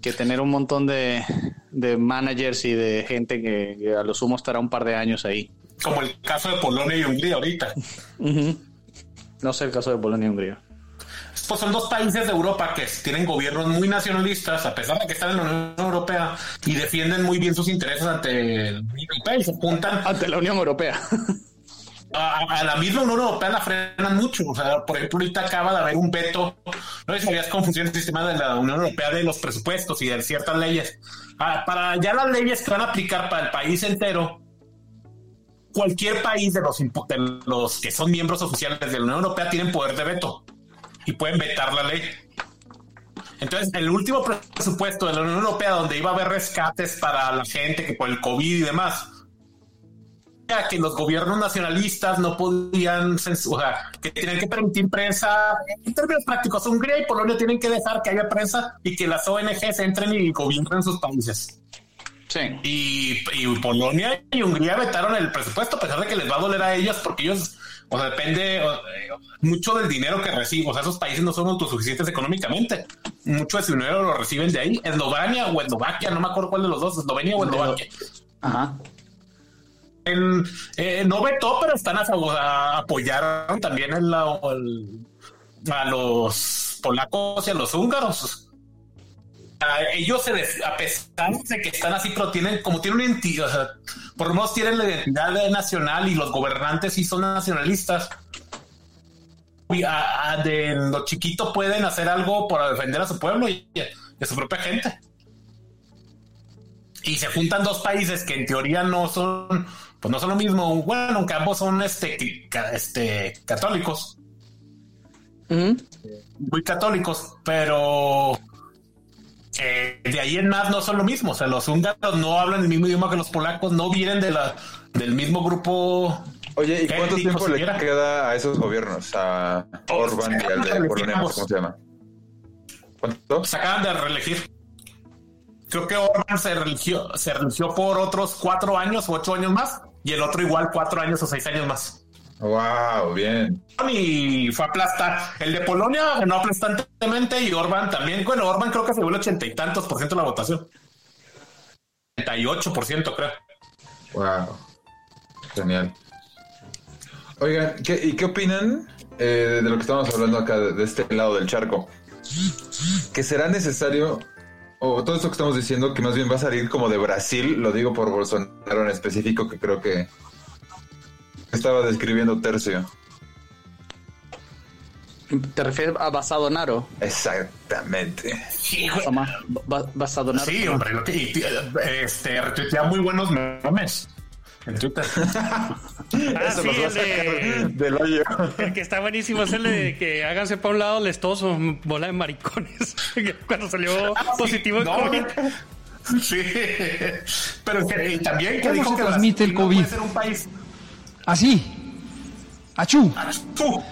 que tener un montón de, de managers y de gente que, que a lo sumo estará un par de años ahí. Como el caso de Polonia y Hungría ahorita. No sé el caso de Polonia y Hungría. Pues son dos países de Europa que tienen gobiernos muy nacionalistas, a pesar de que están en la Unión Europea y defienden muy bien sus intereses ante el Unión Europea y se apuntan Ante la Unión Europea. A, a la misma Unión Europea la frenan mucho. O sea, por ejemplo, ahorita acaba de haber un veto, no sé si sabías cómo funciona el sistema de la Unión Europea de los presupuestos y de ciertas leyes. Ah, para ya las leyes que van a aplicar para el país entero, cualquier país de los, de los que son miembros oficiales de la Unión Europea tienen poder de veto y pueden vetar la ley. Entonces, el último presupuesto de la Unión Europea, donde iba a haber rescates para la gente que por el COVID y demás, que los gobiernos nacionalistas no podían censurar, que tienen que permitir prensa. En términos prácticos, Hungría y Polonia tienen que dejar que haya prensa y que las ONGs entren y gobiernen sus países. Sí. Y, y Polonia y Hungría vetaron el presupuesto a pesar de que les va a doler a ellos porque ellos, o sea, depende o, eh, mucho del dinero que reciben. O sea, esos países no son autosuficientes económicamente. Mucho de su dinero lo reciben de ahí. Eslovenia o Eslovaquia, no me acuerdo cuál de los dos, Eslovenia o Eslovaquia. Ajá. Eh, no vetó, pero están a favor, a- apoyaron también a los polacos y a los húngaros. Ellos, se les- a pesar de que están así, pero tienen, como tienen una identidad, por lo menos tienen la identidad de nacional y los gobernantes sí son nacionalistas. A- a- de lo chiquito pueden hacer algo para defender a su pueblo y y a su propia gente y se juntan dos países que en teoría no son, pues no son lo mismo. Bueno, aunque ambos son este, este católicos, muy católicos, pero eh, de ahí en más no son lo mismo. O sea, los húngaros no hablan el mismo idioma que los polacos, no vienen de la, del mismo grupo. Oye, ¿y cuánto tiempo le queda a esos gobiernos? A Orban y al de Polonia, sé ¿cómo se llama? ¿Cuánto? Se acaban de reelegir. Creo que Orban se religió, se religió por otros cuatro años o ocho años más, y el otro igual cuatro años o seis años más. Wow, bien. y fue aplastar. El de Polonia ganó aplastantemente y Orban también. Bueno, Orban creo que se el ochenta y tantos por ciento de la votación. 88 por ciento, creo. Wow. Genial. Oigan, ¿qué, ¿y qué opinan eh, de lo que estamos hablando acá, de, de este lado del charco? Que será necesario, o todo esto que estamos diciendo, que más bien va a salir como de Brasil, lo digo por Bolsonaro en específico, que creo que estaba describiendo Tercio. ¿Te refieres a Basadonaro? Exactamente. Sí, güey. Toma, Ba- Basadonaro. Sí, hombre, lo que, este, retuitea muy buenos memes en Twitter. Ah, Eso sí, nos va a el, sacar de- del hoyo. el que está buenísimo es el de que háganse para un lado lestoso, bola de maricones. Cuando salió positivo en Ah, No, COVID. Sí, pero que, y también que ¿Cómo dijo se que transmite el no COVID? puede ser un país. Así. Achú. Tú.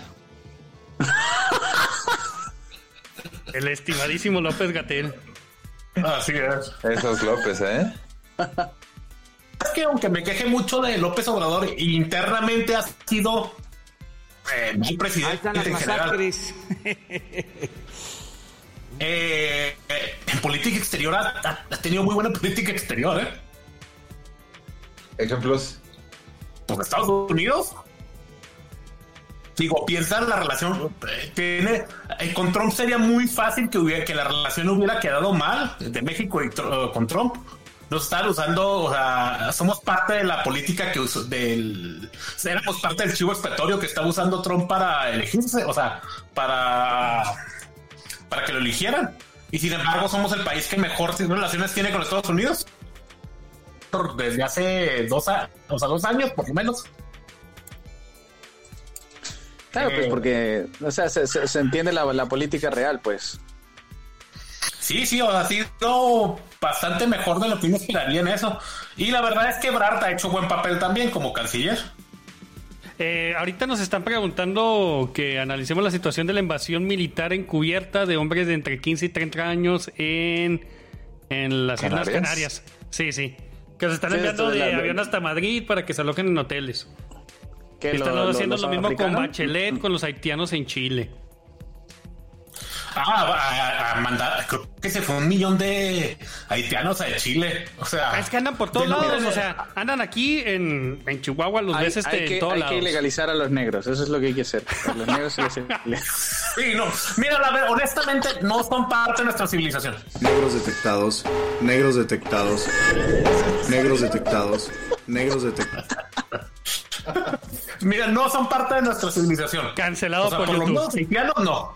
El estimadísimo López Gatel. Así es. Esos López, ¿eh? Es que aunque me queje mucho de López Obrador, internamente ha sido eh, mi presidente en general. Eh, eh, en política exterior ha, tenido muy buena política exterior, ¿eh? Ejemplos. Pues Estados Unidos. Digo, piensa en la relación. eh, Tiene, eh, con Trump sería muy fácil que, hubiera, que la relación hubiera quedado mal de México y con Trump. Nos están usando, o sea, somos parte de la política que usó, del. Éramos parte del chivo expiatorio que estaba usando Trump para elegirse, o sea, para. para que lo eligieran. Y sin embargo, somos el país que mejor relaciones tiene con Estados Unidos desde hace dos, a- o sea, dos años, por lo menos. Claro, pues Eh. porque, o sea, se, se- se entiende la, la política real, pues. Sí, sí, ha sido bastante mejor de lo que uno esperaría en eso. Y la verdad es que Brart ha hecho buen papel también como canciller. Eh, ahorita nos están preguntando que analicemos la situación de la invasión militar encubierta de hombres de entre 15 y 30 años en, en las Islas ¿Canarias? Canarias. Sí, sí. Que se están Sí, enviando de la- avión hasta Madrid para que se alojen en hoteles. Que Están lo- haciendo lo mismo con Bachelet, con los haitianos en Chile. Ah, a, a mandar, creo que se fue un millón de haitianos a Chile. O sea, Es que andan por todos lados, o sea, andan aquí en, en Chihuahua, los Hay, ves este, hay que, en todos hay lados. que ilegalizar a los negros, eso es lo que hay que hacer. A los negros se les- Sí, no. Mira, la verdad, honestamente, no son parte de nuestra civilización. Negros detectados, negros detectados, negros detectados, negros detectados. Mira, no son parte de nuestra civilización. Cancelado O sea, por por lo YouTube. menos haitianos no.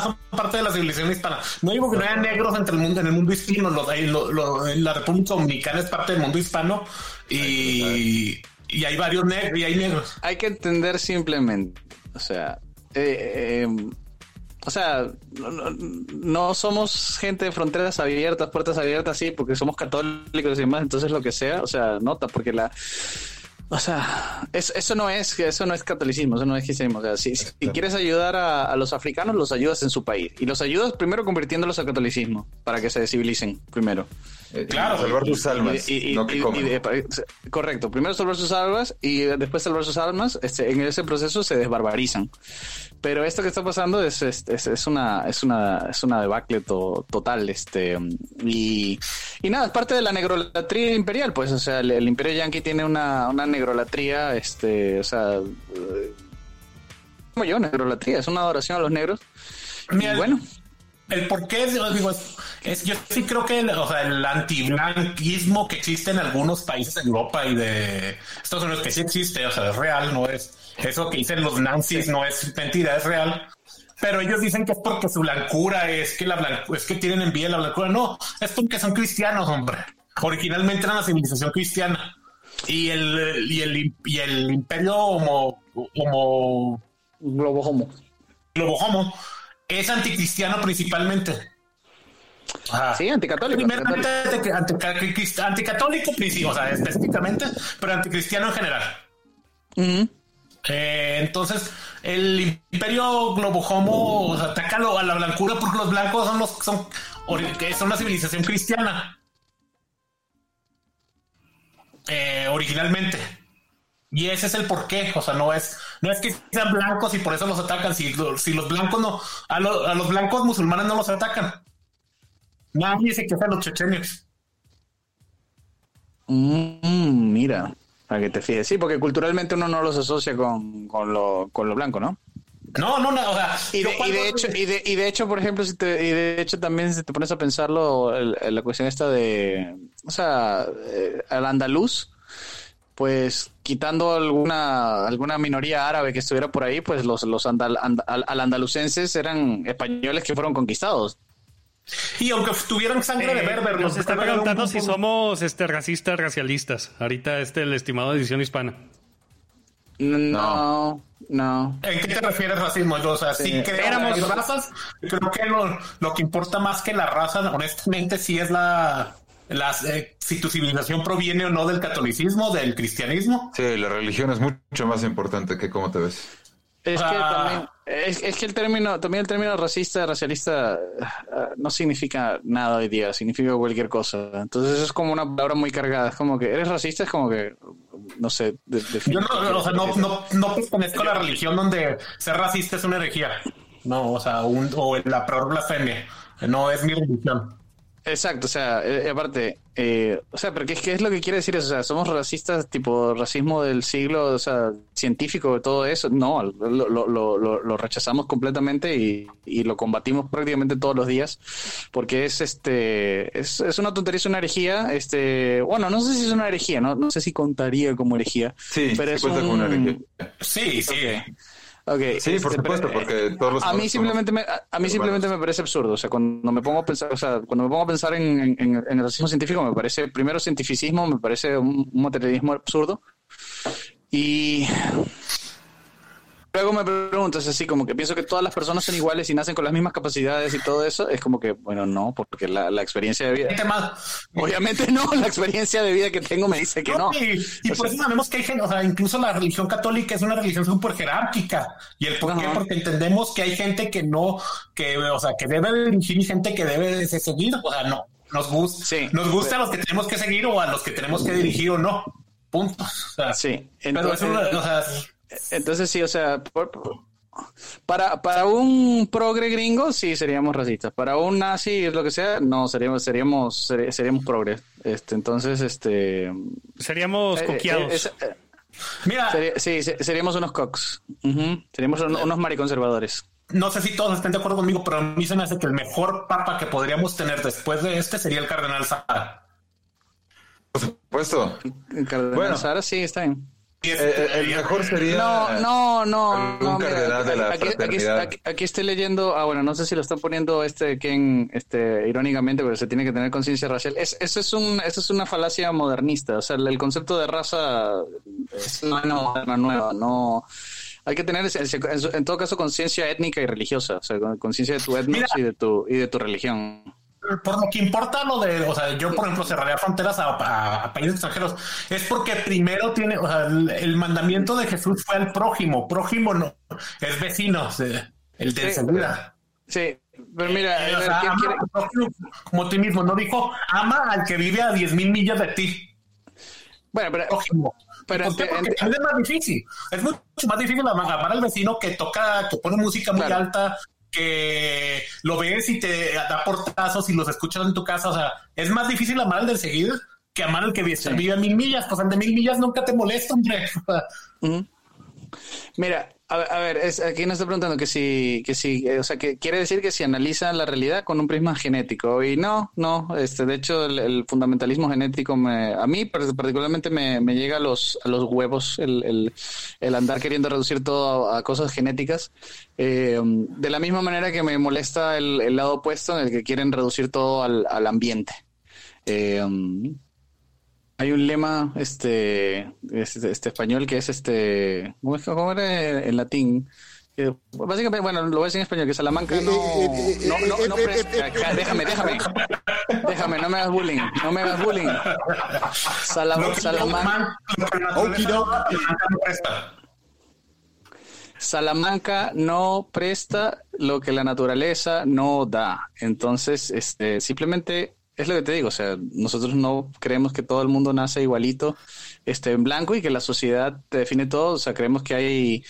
Son parte de la civilización hispana. No digo que no haya negros entre el mundo, en el mundo hispano. Los, la República Dominicana es parte del mundo hispano y, y hay varios negros y hay negros. hay que entender simplemente, o sea, eh, eh, o sea, no- no somos gente de fronteras abiertas, puertas abiertas, sí, porque somos católicos y demás, entonces lo que sea, o sea, nota, porque la, O sea, es- eso no es eso no es catolicismo, eso no es cristianismo. O sea, si, si quieres ayudar a, a los africanos, los ayudas en su país. Y los ayudas primero convirtiéndolos al catolicismo, para que se civilicen primero. Eh, Claro. Salvar tus almas, Y- y- no que y- coman. y de- correcto, primero salvar sus almas y después salvar sus almas. Este, en ese proceso se desbarbarizan. Pero esto que está pasando es, es, es- una es una es una debacle to- total, este y, y nada, es parte de la negrolatría imperial, pues, o sea, el, el imperio yanqui tiene una, una negrolatría, este, o sea, eh, como yo, negrolatría, es una adoración a los negros. Mira, y bueno, El por qué, digo, es, yo sí creo que el, o sea, el antiblanquismo que existe en algunos países de Europa y de Estados Unidos, que sí existe, o sea, es real, no es eso que dicen los nazis, no es mentira, es real. Pero ellos dicen que es porque su blancura es que la blancu- es que tienen envidia de la blancura. No, es porque son cristianos, hombre. Originalmente eran la civilización cristiana. Y el, y el, y el imperio homo, homo globo homo. globo homo es anticristiano principalmente. Ajá. Sí, anticatólico. Primeramente anticatólico. anti- anti- anticatólico, o sea, específicamente, pero anticristiano en general. Eh, entonces, el imperio globo homo o sea, ataca a la blancura porque los blancos son los son, son una civilización cristiana. Eh, originalmente. Y ese es el porqué. O sea, no es, no es que sean blancos y por eso los atacan. Si, si los blancos no, a, lo- a los blancos musulmanes no los atacan. Nadie se queja de los chechenios. Mm, mira, para que te fijes. Sí, porque culturalmente uno no los asocia con, con, lo, con lo blanco, ¿no? No, no, no. O sea, Y de, y cuando- de hecho, y de, y de hecho, por ejemplo, si te, y de hecho también si te pones a pensarlo, el- el- la cuestión esta de, o sea, eh, al andaluz, pues quitando alguna alguna minoría árabe que estuviera por ahí, pues los los andal, and- al, al andalucenses eran españoles que fueron conquistados. Y aunque tuvieran sangre de Eh, berber, nos los está preguntando un si somos este, racistas, racialistas. Ahorita este el estimado de edición hispana. No, no. ¿En qué te refieres racismo? Yo, o sea, sí, Sí. creo Éramos- que las razas. Creo que lo, lo que importa más que la raza, honestamente, sí es la. Las, eh, si tu civilización proviene o no del catolicismo, del cristianismo. Sí, la religión es mucho más importante que cómo te ves. Es que Ah. también, es, es que el término, también el término racista, racialista, ah, no significa nada hoy día, significa cualquier cosa. Entonces es como una palabra muy cargada. Es como que eres racista, es como que, no sé, de, Yo no, o sea, no, no, no pertenezco a la religión donde ser racista es una herejía. No, o sea, un, o la peor blasfemia. No es mi religión. Exacto, o sea, eh, aparte, eh, o sea, pero ¿qué, qué es lo que quiere decir eso? O sea, somos racistas, tipo racismo del siglo, o sea, científico, todo eso. No, lo, lo, lo, lo- lo rechazamos completamente y, y lo combatimos prácticamente todos los días, porque es este, es, es una tontería, es una herejía, este, bueno, no sé si es una herejía, no, no sé si contaría como herejía, Sí, pero sí es un... como una herejía. Sí, sí. Ok, Sí, por este, supuesto, eh, porque todos los a mí simplemente me, a, a mí simplemente me parece absurdo. O sea, cuando me pongo a pensar, o sea, cuando me pongo a pensar en, en, en el racismo científico, me parece, primero cientificismo, me parece un, un materialismo absurdo. Y luego me preguntas así, como que pienso que todas las personas son iguales y nacen con las mismas capacidades y todo eso. Es como que, bueno, no, porque la, la experiencia de vida. Obviamente no, la experiencia de vida que tengo me dice que no. Y, y por sea, eso sabemos que hay gente, o sea, incluso la religión católica es una religión súper jerárquica. ¿Y el por qué? Ajá. Porque entendemos que hay gente que no, que, o sea, que debe de dirigir y gente que debe de seguir. O sea, no, nos gusta, Sí. nos gusta a los que tenemos que seguir o a los que tenemos que dirigir o no. Punto. O sea, Sí, Pero es una, o sea, Entonces sí, o sea, por- por- para, para un progre gringo sí seríamos racistas. Para un nazi, lo que sea, no seríamos seríamos seri- seríamos progre. Este, entonces, este, Seríamos eh, coqueados. eh, es- eh, mira, sería- sí, se- seríamos unos cox. Ujú, Seríamos un- unos mariconservadores. no sé si todos estén de acuerdo conmigo, pero a mí se me hace que el mejor papa que podríamos tener después de este sería el cardenal Sara. Por supuesto. El cardenal Bueno. Sara sí está bien. Y es- Eh, eh, el mejor sería. No, no, no. algún no, mira, de la aquí, aquí- fraternidad. aquí- aquí estoy leyendo, ah, bueno, no sé si lo están poniendo este Ken, este, irónicamente, pero se tiene que tener conciencia racial. Es, eso es un, eso es una falacia modernista. O sea, el, el concepto de raza es una moderna nueva. No, hay que tener, en, en todo caso, conciencia étnica y religiosa. O sea, con- conciencia de tu etnos Mira. y de tu, y de tu religión. Por lo que importa lo de, o sea, yo por ejemplo cerraría fronteras a, a- a países extranjeros, es porque primero tiene, o sea, el, el mandamiento de Jesús fue al prójimo, prójimo no, es vecino, el de Sí. Sí, pero mira, Eh, a o ver, sea, ¿quién ama quiere- al prójimo como ti mismo, no dijo ama al que vive a 10 mil millas de ti. Bueno, pero, prójimo. pero ente- ente- es más difícil. Es mucho más difícil amar amar al vecino que toca, que pone música muy Claro. alta, que lo ves y te da portazos y los escuchas en tu casa. O sea, es más difícil amar al del seguido que amar al que vive vive a mil millas. Pues al de mil millas nunca te molesta, hombre. Mira, a, a ver, aquí nos está preguntando que si, que si, eh, o sea, que quiere decir que si analizan la realidad con un prisma genético. Y no, no, este, de hecho, el, fundamentalismo genético me, a mí par- particularmente me, me llega a los, los huevos el, el, andar queriendo reducir todo a, cosas genéticas. Eh, de la misma manera que me molesta el, el lado opuesto en el que quieren reducir todo al, al ambiente. Eh, hay un lema este, este, este español que es este ¿cómo, es, cómo era en latín? Que, básicamente, bueno, lo voy a decir en español, que Salamanca no, no, no, no déjame, déjame, déjame, no me hagas bullying, no me hagas bullying. Sala- Lo que Salamanca. Salamanca no presta lo que la naturaleza no da. Entonces, este, simplemente es lo que te digo, o sea, nosotros no creemos que todo el mundo nace igualito, este, en blanco y que la sociedad te define todo, o sea, creemos que hay...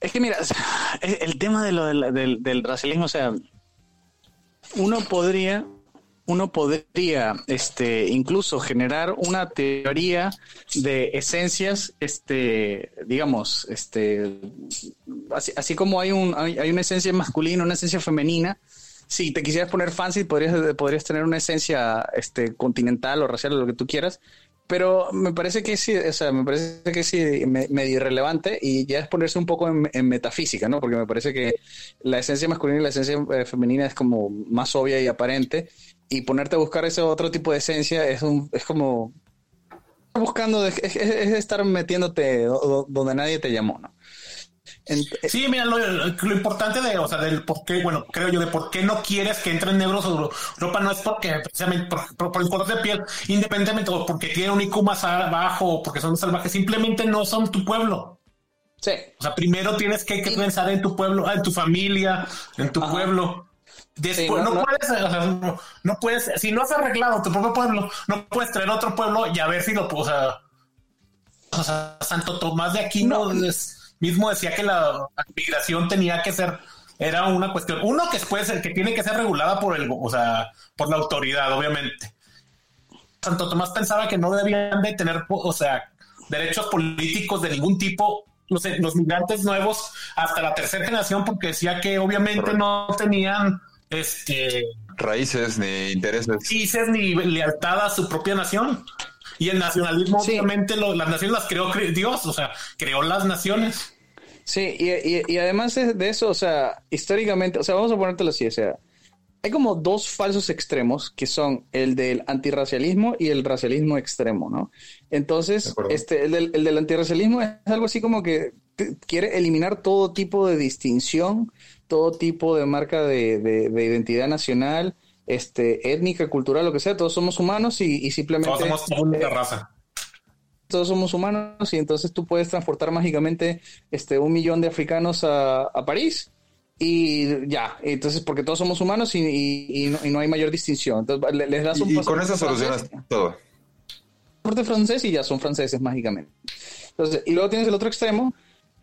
Es que mira, el tema de lo del, del, del racialismo, o sea, uno podría, uno podría, este, incluso generar una teoría de esencias, este, digamos, este, así, así como hay un, hay, hay una esencia masculina, una esencia femenina. Si te quisieras poner fancy, podrías, podrías tener una esencia, este, continental o racial o lo que tú quieras. Pero me parece que sí, o sea, me parece que sí, me- medio irrelevante y ya es ponerse un poco en, en metafísica, ¿no? Porque me parece que la esencia masculina y la esencia eh, femenina es como más obvia y aparente y ponerte a buscar ese otro tipo de esencia es un, es como buscando, es, es- es estar metiéndote do- do- donde nadie te llamó, ¿no? Ent- Sí, mira, lo, lo importante de, o sea, del por qué, bueno, creo yo, de por qué no quieres que entren negros a Europa no es porque precisamente por, por- por el color de piel, independientemente o porque tienen un IQ más bajo o porque son salvajes, simplemente no son tu pueblo. sí, O sea, primero tienes que, que pensar en tu pueblo, en tu familia, en tu Ajá. pueblo. Después, Sí, no, no, no. puedes, o sea, no, no puedes, si no has arreglado tu propio pueblo, no puedes traer otro pueblo y a ver si lo, o sea, o sea, Santo Tomás de Aquino es- mismo decía que la migración tenía que ser, era una cuestión, uno que después, que tiene que ser regulada por el, o sea, por la autoridad, obviamente. Santo Tomás pensaba que no debían de tener, o sea, derechos políticos de ningún tipo, no sé, los migrantes nuevos hasta la tercera generación, porque decía que obviamente no tenían este Raíces ni intereses. raíces ni lealtad a su propia nación. Y el nacionalismo, Sí. obviamente, lo- las naciones las creó cre- Dios, o sea, creó las naciones. Sí, y, y- y además de de eso, o sea, históricamente, o sea, vamos a ponértelo así, o sea, hay como dos falsos extremos que son el del antirracialismo y el racialismo extremo, ¿no? Entonces, este, el del, el del antirracialismo es algo así como que te- quiere eliminar todo tipo de distinción, todo tipo de marca de, de- de identidad nacional, este, étnica, cultural, lo que sea, todos somos humanos y, y simplemente Todos somos una raza. todos somos humanos y entonces tú puedes transportar mágicamente este un millón de africanos a, a París y ya, entonces porque todos somos humanos y, y- y no, y no hay mayor distinción. Entonces le- les das un Y, con eso solucionas francés, todo. pasaporte francés y ya son franceses mágicamente. Entonces, y luego tienes el otro extremo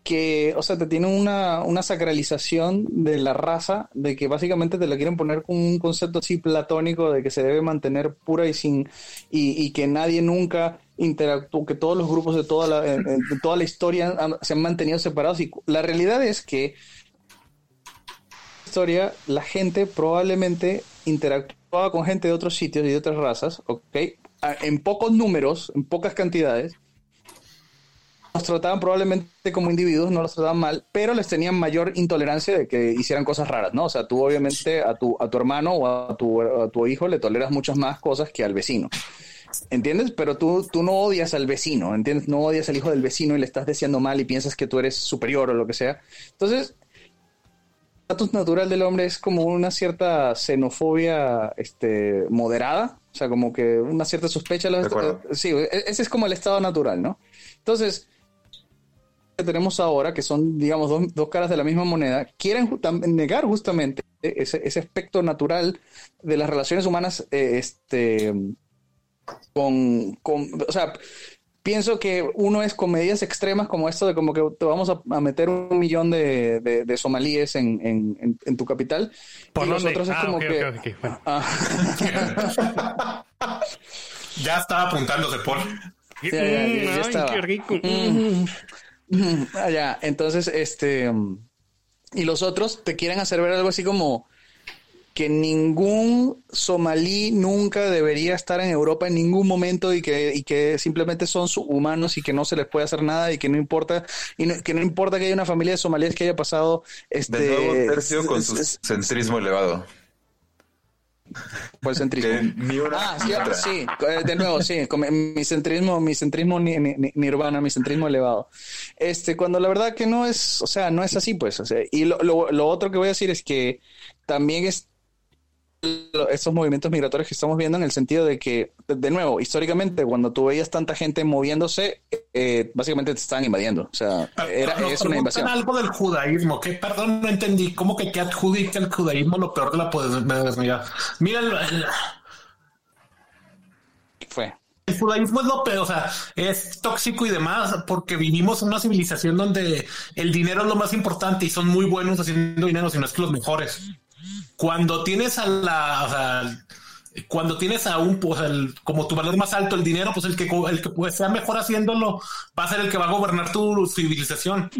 que, o sea, te tiene una, una sacralización de la raza, de que básicamente te la quieren poner con un concepto así platónico de que se debe mantener pura y sin, y, que nadie nunca interactúe, que todos los grupos de toda la, en- de toda la historia se han mantenido separados. Y la realidad es que historia, la gente probablemente interactuaba con gente de otros sitios y de otras razas, ¿ok? En pocos números, en pocas cantidades. Los trataban probablemente como individuos, no los trataban mal, pero les tenían mayor intolerancia de que hicieran cosas raras, ¿no? O sea, tú obviamente a tu, a tu hermano o a tu, a tu hijo le toleras muchas más cosas que al vecino. ¿Entiendes? Pero tú, tú no odias al vecino, ¿entiendes? No odias al hijo del vecino y le estás deseando mal y piensas que tú eres superior o lo que sea. Entonces, estatus natural del hombre es como una cierta xenofobia este, moderada, o sea, como que una cierta sospecha. De acuerdo. Sí, e- ese es como el estado natural, ¿no? Entonces, que tenemos ahora, que son, digamos, dos, dos caras de la misma moneda, quieren negar justamente ese, ese aspecto natural de las relaciones humanas, eh, este, con, con, o sea, pienso que uno es con medidas extremas como esto de como que te vamos a, a meter un millón de, de- de somalíes en, en- en- en tu capital. ¿Por y los dónde? otros es Ah, como que... bueno. Ah, Ya estaba apuntándose Paul. ya, ya, ya, ya Mm, ay, estaba. qué rico. Mm. Mm, ah, entonces, este... Y los otros te quieren hacer ver algo así como que ningún somalí nunca debería estar en Europa en ningún momento y que, y que simplemente son humanos y que no se les puede hacer nada y que no importa y no- que no importa que haya una familia de somalíes que haya pasado este De nuevo, tercio con su centrismo elevado. El centrismo. Que ni una Ah, sí, otra. sí, eh, de nuevo, sí, con mi centrismo, mi centrismo ni, ni- ni- nirvana, mi centrismo elevado. Este, cuando la verdad que no es, o sea, no es así, pues. o sea, y lo, lo- lo otro que voy a decir es que también es estos movimientos migratorios que estamos viendo en el sentido de que, de, nuevo, históricamente, cuando tú veías tanta gente moviéndose, eh, básicamente te estaban invadiendo. O sea, era, Nos es una invasión. algo del judaísmo, que perdón, no entendí. ¿Cómo que qué adjudica el judaísmo lo peor de la modernidad? Mira, el- Fue. el judaísmo es lo peor, o sea, es tóxico y demás, porque vivimos en una civilización donde el dinero es lo más importante y son muy buenos haciendo dinero, si no es que los mejores. Cuando tienes a la, cuando tienes a un, pues, como tu valor más alto, el dinero, pues el que, el que pues, sea mejor haciéndolo va a ser el que va a gobernar tu civilización.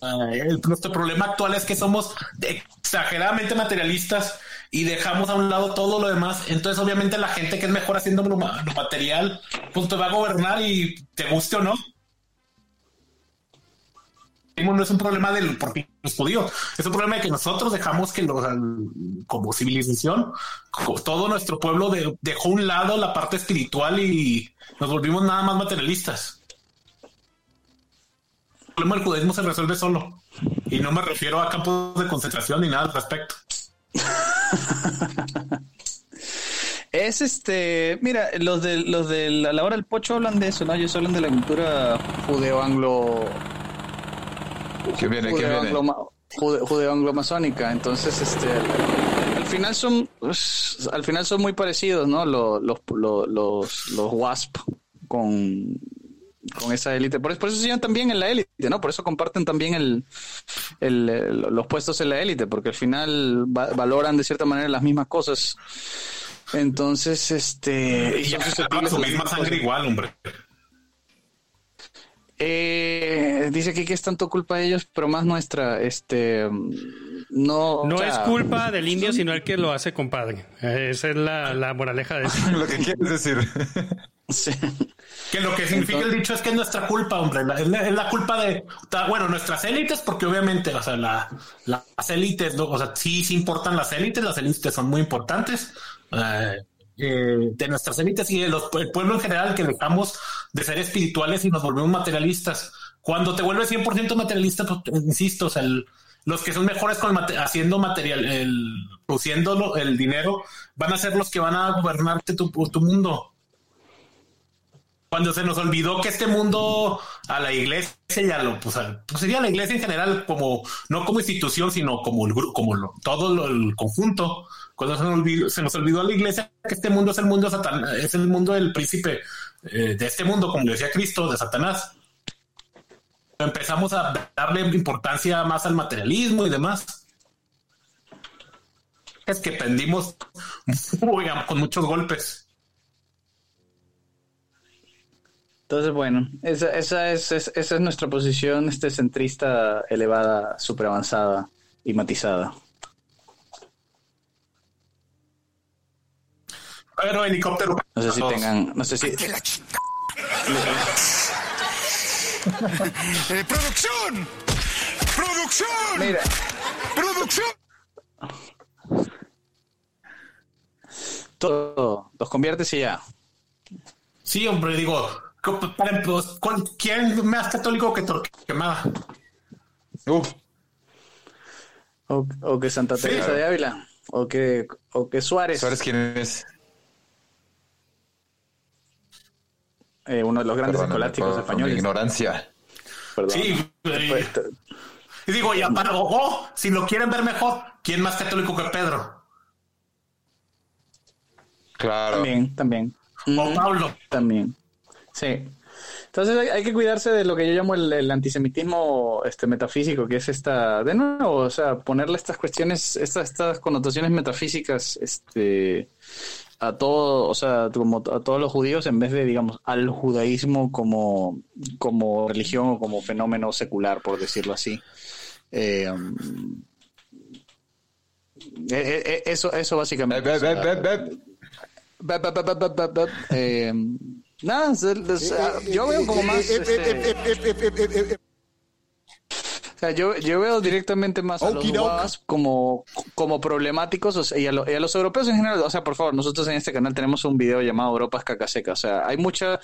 Ah, el- nuestro problema actual es que somos exageradamente materialistas y dejamos a un lado todo lo demás. Entonces, obviamente, la gente que es mejor haciendo lo, ma- lo material, pues te va a gobernar y te guste o no. No es un problema del porque los judíos, es un problema de que nosotros dejamos que los, como civilización, todo nuestro pueblo de- dejó un lado la parte espiritual y nos volvimos nada más materialistas el problema del judaísmo se resuelve solo. Y no me refiero a campos de concentración ni nada al respecto. Es este, mira, los de los de la, la hora del pocho hablan de eso, ¿no? Ellos hablan de la cultura judeo-anglo ¿Qué viene? ¿Qué viene? judeo-anglo- jude- judeo-anglo-masónica. Entonces, este, al, al final son, pues, al final son muy parecidos, ¿no? Los, los, los, los, WASP con, con esa élite. Por, eso- por eso se llaman también en la élite, ¿no? Por eso comparten también el, el- el- los puestos en la élite, porque al final va- valoran de cierta manera las mismas cosas. Entonces, este, Y son ya susceptibles su misma sangre igual, hombre. Eh, dice que, que es tanto culpa de ellos, pero más nuestra. Este, no. No o sea, es culpa del indio, sino el que lo hace compadre. Esa es la, la moraleja de eso. Lo que quieres decir. sí. Que lo que significa el dicho es que es nuestra culpa, hombre. La- Es la, es la culpa de, bueno, nuestras élites, porque obviamente, o sea, la- la- las élites, ¿no? o sea, sí, sí importan las élites, las élites son muy importantes. eh, eh, de nuestras élites y de los, el pueblo en general que dejamos de ser espirituales y nos volvemos materialistas. Cuando te vuelves 100% materialista, pues, insisto, el- los que son mejores con mate- haciendo material, el, produciendo el dinero, van a ser los que van a gobernarte tu, tu mundo cuando se nos olvidó que este mundo a la iglesia y a lo pues, pues sería la iglesia en general como no como institución sino como el grupo como todo el conjunto cuando se nos, olvidó, a la iglesia que este mundo es el mundo de Satán- es el mundo del príncipe eh, de este mundo como decía Cristo de Satanás. Empezamos a darle importancia más al materialismo y demás. Es que pendimos uy, con muchos golpes. Entonces, bueno, esa, esa, es, es- esa es nuestra posición este centrista elevada, super avanzada y matizada. Pero helicóptero No sé si Todos. tengan, no sé si, Eh, ¡Producción! ¡Producción! mira, ¡Producción! todo, los conviertes y ya. Sí, hombre, digo, para, ¿cuál- ¿quién es más católico que Torquemada? Uf, O, o que Santa Sí, Teresa claro. de Ávila. O que, o que Suárez, ¿Sabes quién es? Eh, uno de los grandes Perdóname escolásticos por- por mi españoles. ignorancia. Perdón. Sí, eh, y digo, y aparte, oh, si lo quieren ver mejor, ¿quién más católico que Pedro? Claro. También, también. O. Pablo. También. Sí. Entonces hay, hay que cuidarse de lo que yo llamo el, el antisemitismo este, metafísico, que es esta, de nuevo, o sea, ponerle estas cuestiones, estas, estas connotaciones metafísicas este, a todo, o sea, como a todos los judíos en vez de, digamos, al judaísmo como, como religión o como fenómeno secular, por decirlo así. Eh, um, eh, eh, eso, eso Bep, básicamente. ba, ba. Eh, nada, sea, yo veo como más. este, sea, yo, yo veo directamente más a los guas como, como problemáticos o sea, y, a lo- y a los europeos en general. O sea, por favor, nosotros en este canal tenemos un video llamado Europa es caca seca. O sea, hay mucha.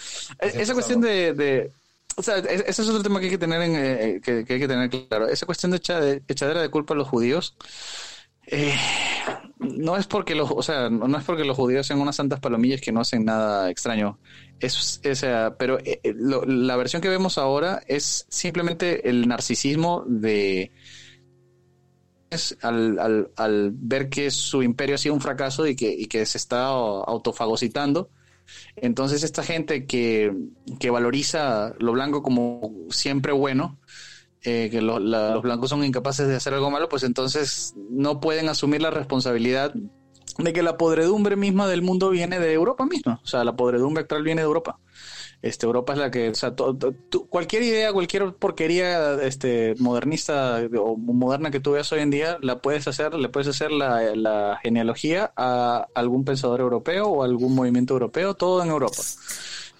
e- Esa cuestión de. de- o sea, es- ese es otro tema que hay que tener, en, eh, que, que hay que tener claro. Esa cuestión de echadera de culpa a los judíos. Eh, no es porque los, o sea, no es porque los judíos sean unas santas palomillas que no hacen nada extraño. Es, es, pero eh, eh, la versión que vemos ahora es simplemente el narcisismo de al, al, al ver que su imperio ha sido un fracaso y que, y que se está autofagocitando. Entonces esta gente que, que valoriza lo blanco como siempre bueno, eh, que lo- la- los blancos son incapaces de hacer algo malo, pues entonces no pueden asumir la responsabilidad de que la podredumbre misma del mundo viene de Europa misma. O sea, la podredumbre actual viene de Europa. Este, Europa es la que, o sea, to- to- tú- cualquier idea, cualquier porquería este, modernista o moderna que tú veas hoy en día, la puedes hacer, le puedes hacer la, la genealogía a algún pensador europeo o algún movimiento europeo, todo en Europa.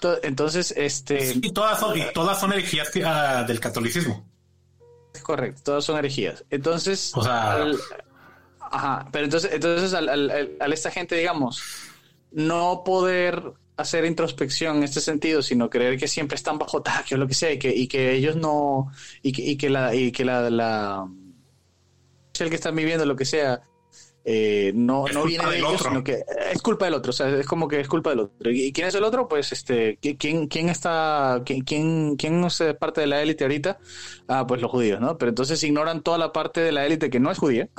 To- Entonces, este, Y todas son, y todas son herejías ah, del catolicismo. Es correcto, todas son herejías. Entonces, O sea- al- ajá, pero entonces, entonces al, al- al- al esta gente, digamos, no poder hacer introspección en este sentido, sino creer que siempre están bajo ataque o lo que sea, y que, y que ellos no, y que, y que la, y que la, la el que están viviendo lo que sea, eh, no, Es no viene de ellos, otro. sino que es culpa del otro, o sea, es como que es culpa del otro. ¿Y quién es el otro? Pues este, ¿qui- ¿quién, quién está, quién, quién, quién es parte de la élite ahorita? Ah, pues los judíos, ¿no? Pero entonces ignoran toda la parte de la élite que no es judía.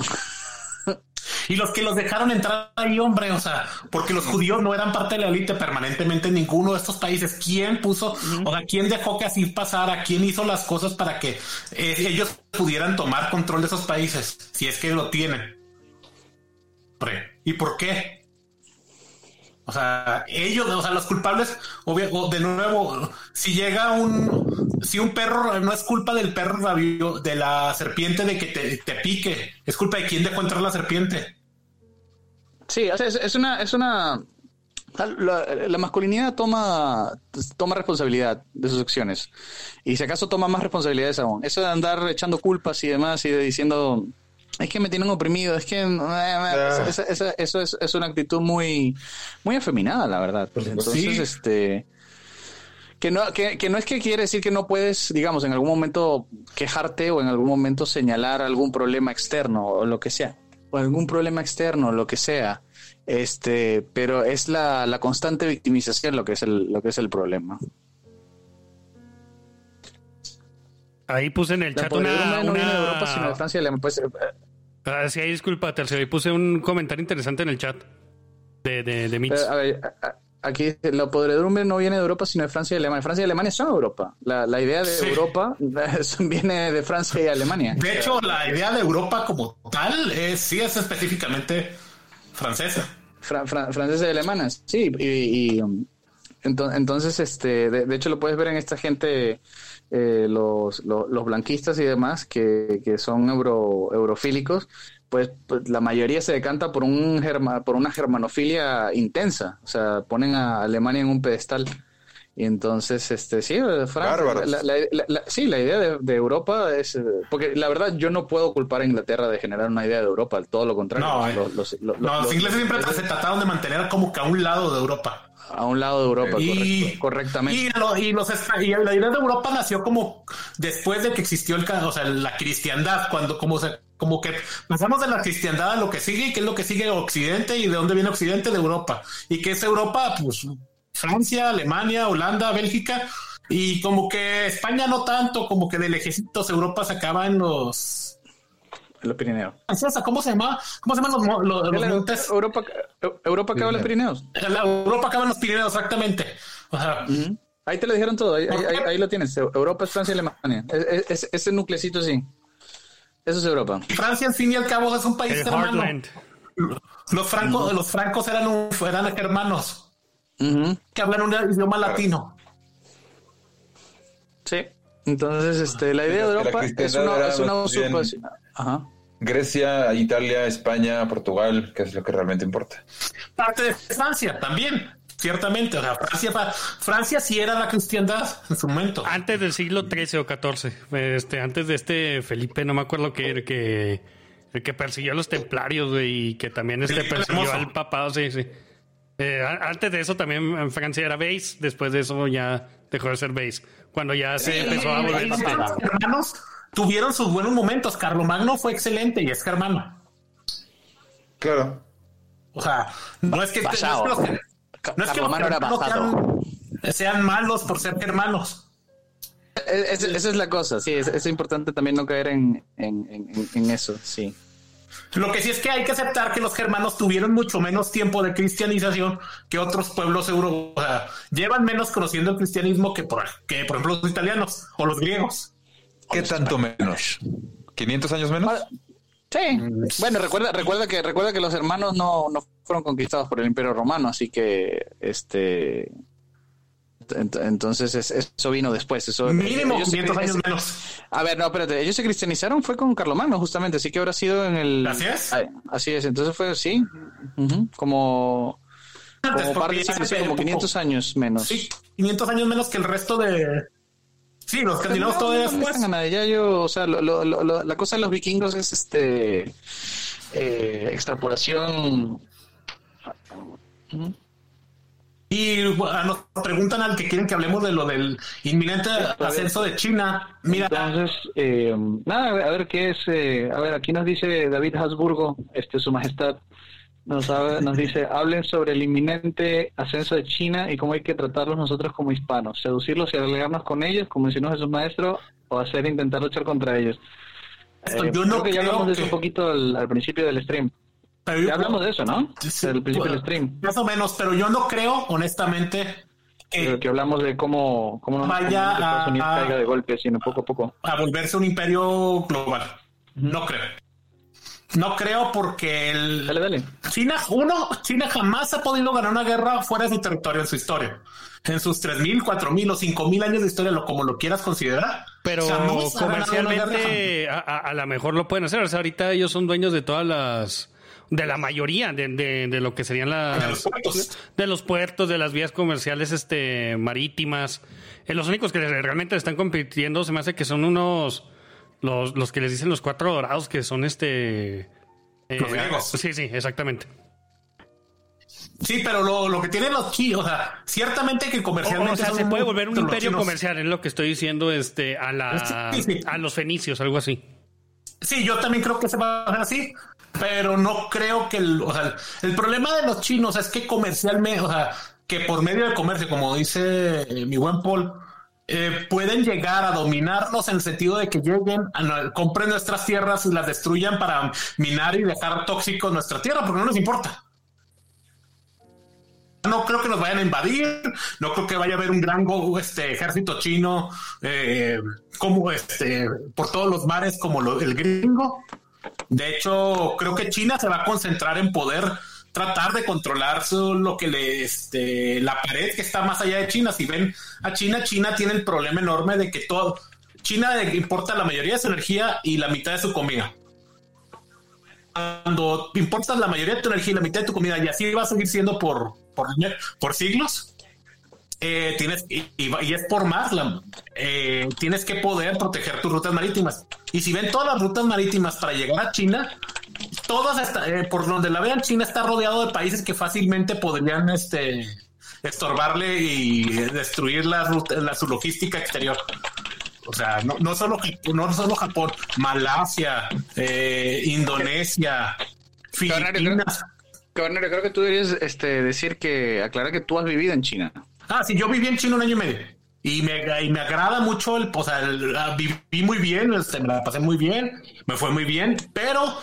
Y los que los dejaron entrar ahí, hombre, o sea, porque los judíos no eran parte de la élite permanentemente en ninguno de estos países. ¿Quién puso, o sea, quién dejó que así pasara? ¿Quién hizo las cosas para que eh, ellos pudieran tomar control de esos países? Si es que lo tienen. ¿Y por qué? O sea, ellos, o sea, los culpables, obvio, de nuevo, si llega un, si un perro, no es culpa del perro rabio, de la serpiente de que te, te pique, es culpa de quién dejó entrar la serpiente. Sí, es, una, es una la, la masculinidad toma, toma responsabilidad de sus acciones. Y si acaso toma más responsabilidades aún. Eso de andar echando culpas y demás y de diciendo es que me tienen oprimido, es que esa- esa- eso es, es una actitud muy, muy afeminada, la verdad. Entonces, Sí. este que no, que, que no es que quiere decir que no puedes, digamos, en algún momento quejarte o en algún momento señalar algún problema externo o lo que sea, o algún problema externo, lo que sea, este, pero es la, la constante victimización lo que es el, lo que es el problema. Ahí puse en el La chat una... no viene de una- Europa, sino de Francia y Alemania. Pues, eh, Ah, sí, ahí disculpa, Tercio. Ahí puse un comentario interesante en el chat de, de, de Mitch. pero, a ver, aquí dice, la podredumbre no viene de Europa, sino de Francia y Alemania. Francia y Alemania son Europa. La, la idea de Sí. Europa viene de Francia y Alemania. De hecho, la idea de Europa como tal es, sí es específicamente francesa. Fra- fra- franceses y alemanas, sí, y, y, um, ento- entonces, este, de, de hecho lo puedes ver en esta gente, eh, los, los, los blanquistas y demás, que, que son euro, eurofílicos, pues, pues, la mayoría se decanta por un germa- por una germanofilia intensa, o sea, ponen a Alemania en un pedestal. Y entonces, este, sí, eh, Fran- Bárbaros. la, la- la- la- sí, la idea de, de Europa es, eh, porque la verdad yo no puedo culpar a Inglaterra de generar una idea de Europa, todo lo contrario. No, eh. Los- los- los- No, los los- ingleses siempre se trataron de mantener como que a un lado de Europa. A un lado de Europa, Y, correcto, correctamente. y, lo- y los y la idea de Europa nació como después de que existió el, o sea, la cristiandad, cuando como se, como que pasamos de la cristiandad a lo que sigue, y qué es lo que sigue Occidente y de dónde viene Occidente de Europa. Y que es Europa, pues Francia, Alemania, Holanda, Bélgica. Y como que España no tanto, como que de lejecitos Europa se acaba en los... Los Pirineos. ¿Cómo se llama? ¿Cómo se llaman los, los- los montes? Europa, Europa acaba en los Pirineos. La Europa acaba en los Pirineos, exactamente. O sea, Ahí te lo dijeron todo, ahí, ahí- ahí- ahí lo tienes. Europa es Francia y Alemania. Es- es- ese nuclecito sí. Eso es Europa. Francia, al fin y al cabo, es un país El hermano. Heartland. Los francos, los francos eran, un- eran hermanos que hablan un idioma latino. Sí. Entonces, este, la idea de Europa es una, es una usurpación. Ajá. Grecia, Italia, España, Portugal, que es lo que realmente importa. Parte de Francia también, ciertamente. O sea, Francia, Francia sí era la cristiandad en su momento. Antes del siglo XIII o XIV, este, antes de este Felipe, no me acuerdo que el que, el que persiguió a los templarios güey, y que también este persiguió al papado, sí, sí. Eh, antes de eso también en Francia era base, después de eso ya dejó de ser base. Cuando ya se empezó a volver los hermanos tuvieron sus buenos momentos. Carlomagno fue excelente y es germano. Claro. O sea, no es que, no es que los, no es que los era sean, sean malos por ser germanos. Es- es- esa es la cosa, sí, es, es importante también no caer en, en, en- en eso, sí. Lo que sí es que hay que aceptar que los germanos tuvieron mucho menos tiempo de cristianización que otros pueblos europeos. O sea, llevan menos conociendo el cristianismo que por, que, por ejemplo, los italianos o los griegos. ¿Qué tanto menos? ¿500 años menos? Sí. Bueno, recuerda, recuerda que recuerda que los hermanos no, no fueron conquistados por el Imperio Romano, así que este entonces es- eso vino después. Eso, Mínimo ellos se 500 cri- años menos. A ver, no, espérate, ellos se cristianizaron fue con Carlomagno justamente, así que habrá sido en el Así es. Así es, entonces fue sí, como Antes, como par de siglos, sí, como 500 años menos. Sí, 500 años menos que el resto de. Sí, los escandinavos todavía No, no, después. ya yo, o sea, lo- lo- lo- lo- la cosa de los vikingos es este eh, extrapolación. Y bueno, nos preguntan al que quieren que hablemos de lo del inminente ascenso de China. Mira, Entonces, eh, nada, a ver, qué es. eh, a ver, aquí nos dice David Habsburgo, este, su majestad, nos, nos dice: hablen sobre el inminente ascenso de China y cómo hay que tratarlos nosotros como hispanos, seducirlos y alegarnos con ellos, como mencionó Jesús Maestro, o hacer intentar luchar contra ellos. esto Eh, yo no creo que ya creo hablamos de eso que- un poquito al, al principio del stream. Pero yo- Ya hablamos de eso, ¿no? Sí, Al principio del bueno, stream. Más o menos, pero yo no creo, honestamente, que que hablamos de cómo, cómo no Vaya cómo Estados Unidos a- caiga de golpe, sino poco a poco. a volverse un imperio global. No creo. No creo porque el Dale, dale. China, uno, China jamás ha podido ganar una guerra fuera de su territorio en su historia. En sus 3.000, 4.000 o 5.000 años de historia, lo, como lo quieras considerar. Pero jamás ha ganado una guerra. comercialmente a, a- a lo mejor lo pueden hacer. O sea, ahorita ellos son dueños de todas las... De la mayoría de, de- de lo que serían las... De los puertos. de los puertos, de las vías comerciales este, marítimas. Eh, los únicos que realmente están compitiendo se me hace que son unos... Los, los que les dicen los cuatro dorados, que son este... eh, Los griegos. Sí, sí, exactamente. Sí, pero lo, lo que tienen los chinos, o sea, ciertamente que comercialmente. o sea, son se puede volver un imperio comercial, es lo que estoy diciendo este, a, la, Sí, sí. a los fenicios, algo así. Sí, yo también creo que se va a hacer así, pero no creo que el, o sea, el problema de los chinos es que comercialmente, o sea, que por medio del comercio, como dice eh, mi buen Paul, eh, pueden llegar a dominarnos en el sentido de que lleguen, a, compren nuestras tierras y las destruyan para minar y dejar tóxicos nuestra tierra, porque no les importa. No creo que nos vayan a invadir, no creo que vaya a haber un gran este, ejército chino eh, como este por todos los mares como lo- el gringo. De hecho, creo que China se va a concentrar en poder tratar de controlar lo que le este la pared que está más allá de China. Si ven a China, China tiene el problema enorme de que todo China importa la mayoría de su energía y la mitad de su comida. Cuando importas la mayoría de tu energía y la mitad de tu comida, y así va a seguir siendo por, por, por siglos, eh, tienes, y, y es por más, la- eh, tienes que poder proteger tus rutas marítimas. Y si ven todas las rutas marítimas para llegar a China, todas está- eh, por donde la vean, China está rodeado de países que fácilmente podrían este, estorbarle y destruir la, ruta, la, su logística exterior. O sea, no, no solo, no solo Japón, Malasia, eh, Indonesia, Filipinas. Cabernario, creo que tú deberías este, decir que, aclarar que tú has vivido en China. Ah, sí, yo viví en China un año y medio. Y me, y me agrada mucho el, o sea, la- viví muy bien, este, me la pasé muy bien, me fue muy bien, pero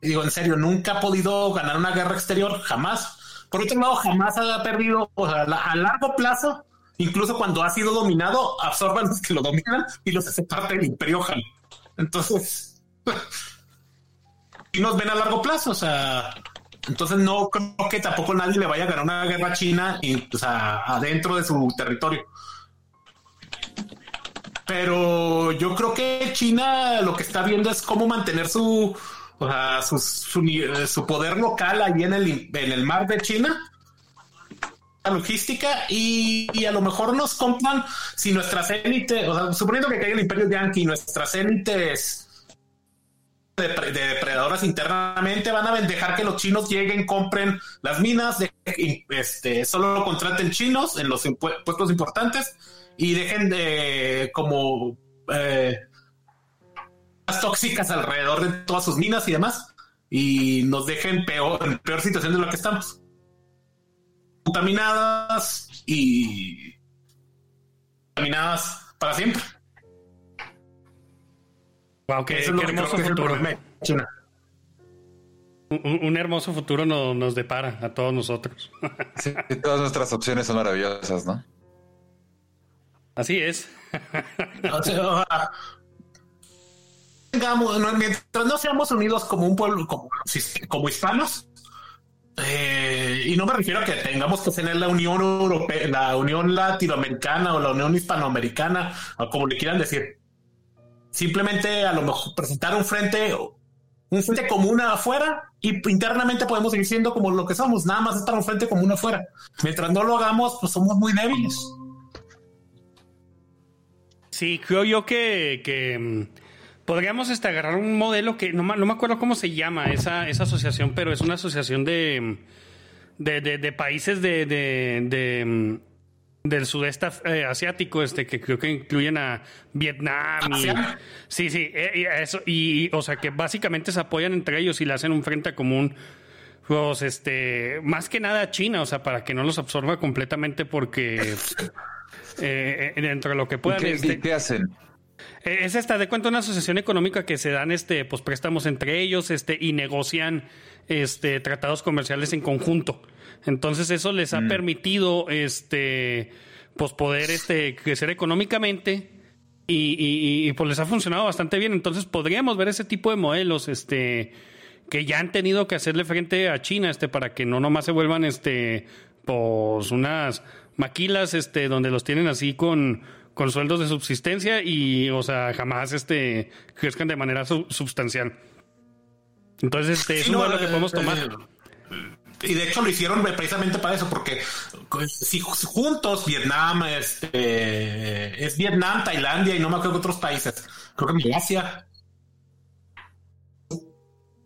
digo en serio, nunca ha podido ganar una guerra exterior, jamás. Por otro lado, jamás ha perdido, o sea, a largo plazo, incluso cuando ha sido dominado, absorban los que lo dominan y los hace parte del imperio. Entonces, y nos ven a largo plazo, o sea, entonces no creo que tampoco nadie le vaya a ganar una guerra a china y, sea, adentro de su territorio. Pero yo creo que China lo que está viendo es cómo mantener su, o sea, eh, su poder local ahí en el, en el mar de China. La logística y, y a lo mejor nos compran si nuestras élites, o sea, suponiendo que caiga el imperio yankee, nuestras élites de depredadoras internamente van a dejar que los chinos lleguen, compren las minas, de- este, solo contraten chinos en los puestos importantes y dejen de como eh, las tóxicas alrededor de todas sus minas y demás y nos dejen peor, en peor situación de lo que estamos. Contaminadas y contaminadas para siempre. Wow, qué, Eso es lo qué hermoso que futuro. Un, un hermoso futuro no- nos depara a todos nosotros. Sí, todas nuestras opciones son maravillosas, ¿no? Así es. Tengamos- mientras no seamos unidos como un pueblo, como, como hispanos, eh, y no me refiero a que tengamos que tener la Unión Europea, la Unión Latinoamericana o la Unión Hispanoamericana, o como le quieran decir. Simplemente a lo mejor presentar un frente, un frente común afuera y internamente podemos seguir siendo como lo que somos, nada más estar un frente común afuera. Mientras no lo hagamos, pues somos muy débiles. Sí, creo yo que, que, mm, podríamos este, agarrar un modelo que no, no me acuerdo cómo se llama esa, esa asociación, pero es una asociación de, mm, de, de- de países de, mm, del sudeste eh, asiático, este, que creo que incluyen a Vietnam. Y, sí, sí, eh, y eso, y, o sea, que básicamente se apoyan entre ellos y le hacen un frente común. Pues, este, más que nada a China, o sea, para que no los absorba completamente porque eh, eh, dentro de lo que ¿Y puedan. qué, este, qué hacen? eh, Es esta de cuenta una asociación económica que se dan este pues préstamos entre ellos este y negocian este tratados comerciales en conjunto. Entonces eso les ha permitido este pues poder este crecer económicamente y, y- y, pues les ha funcionado bastante bien. Entonces podríamos ver ese tipo de modelos este que ya han tenido que hacerle frente a China este para que no nomás se vuelvan este pues unas maquilas este donde los tienen así con con sueldos de subsistencia y o sea jamás este crezcan de manera su- sustancial entonces este es Sí, un no, modelo que eh, podemos tomar. eh, y de hecho lo hicieron precisamente para eso, porque pues, si ju- juntos Vietnam, este, es Vietnam, Tailandia y no me acuerdo de otros países, creo que Malasia,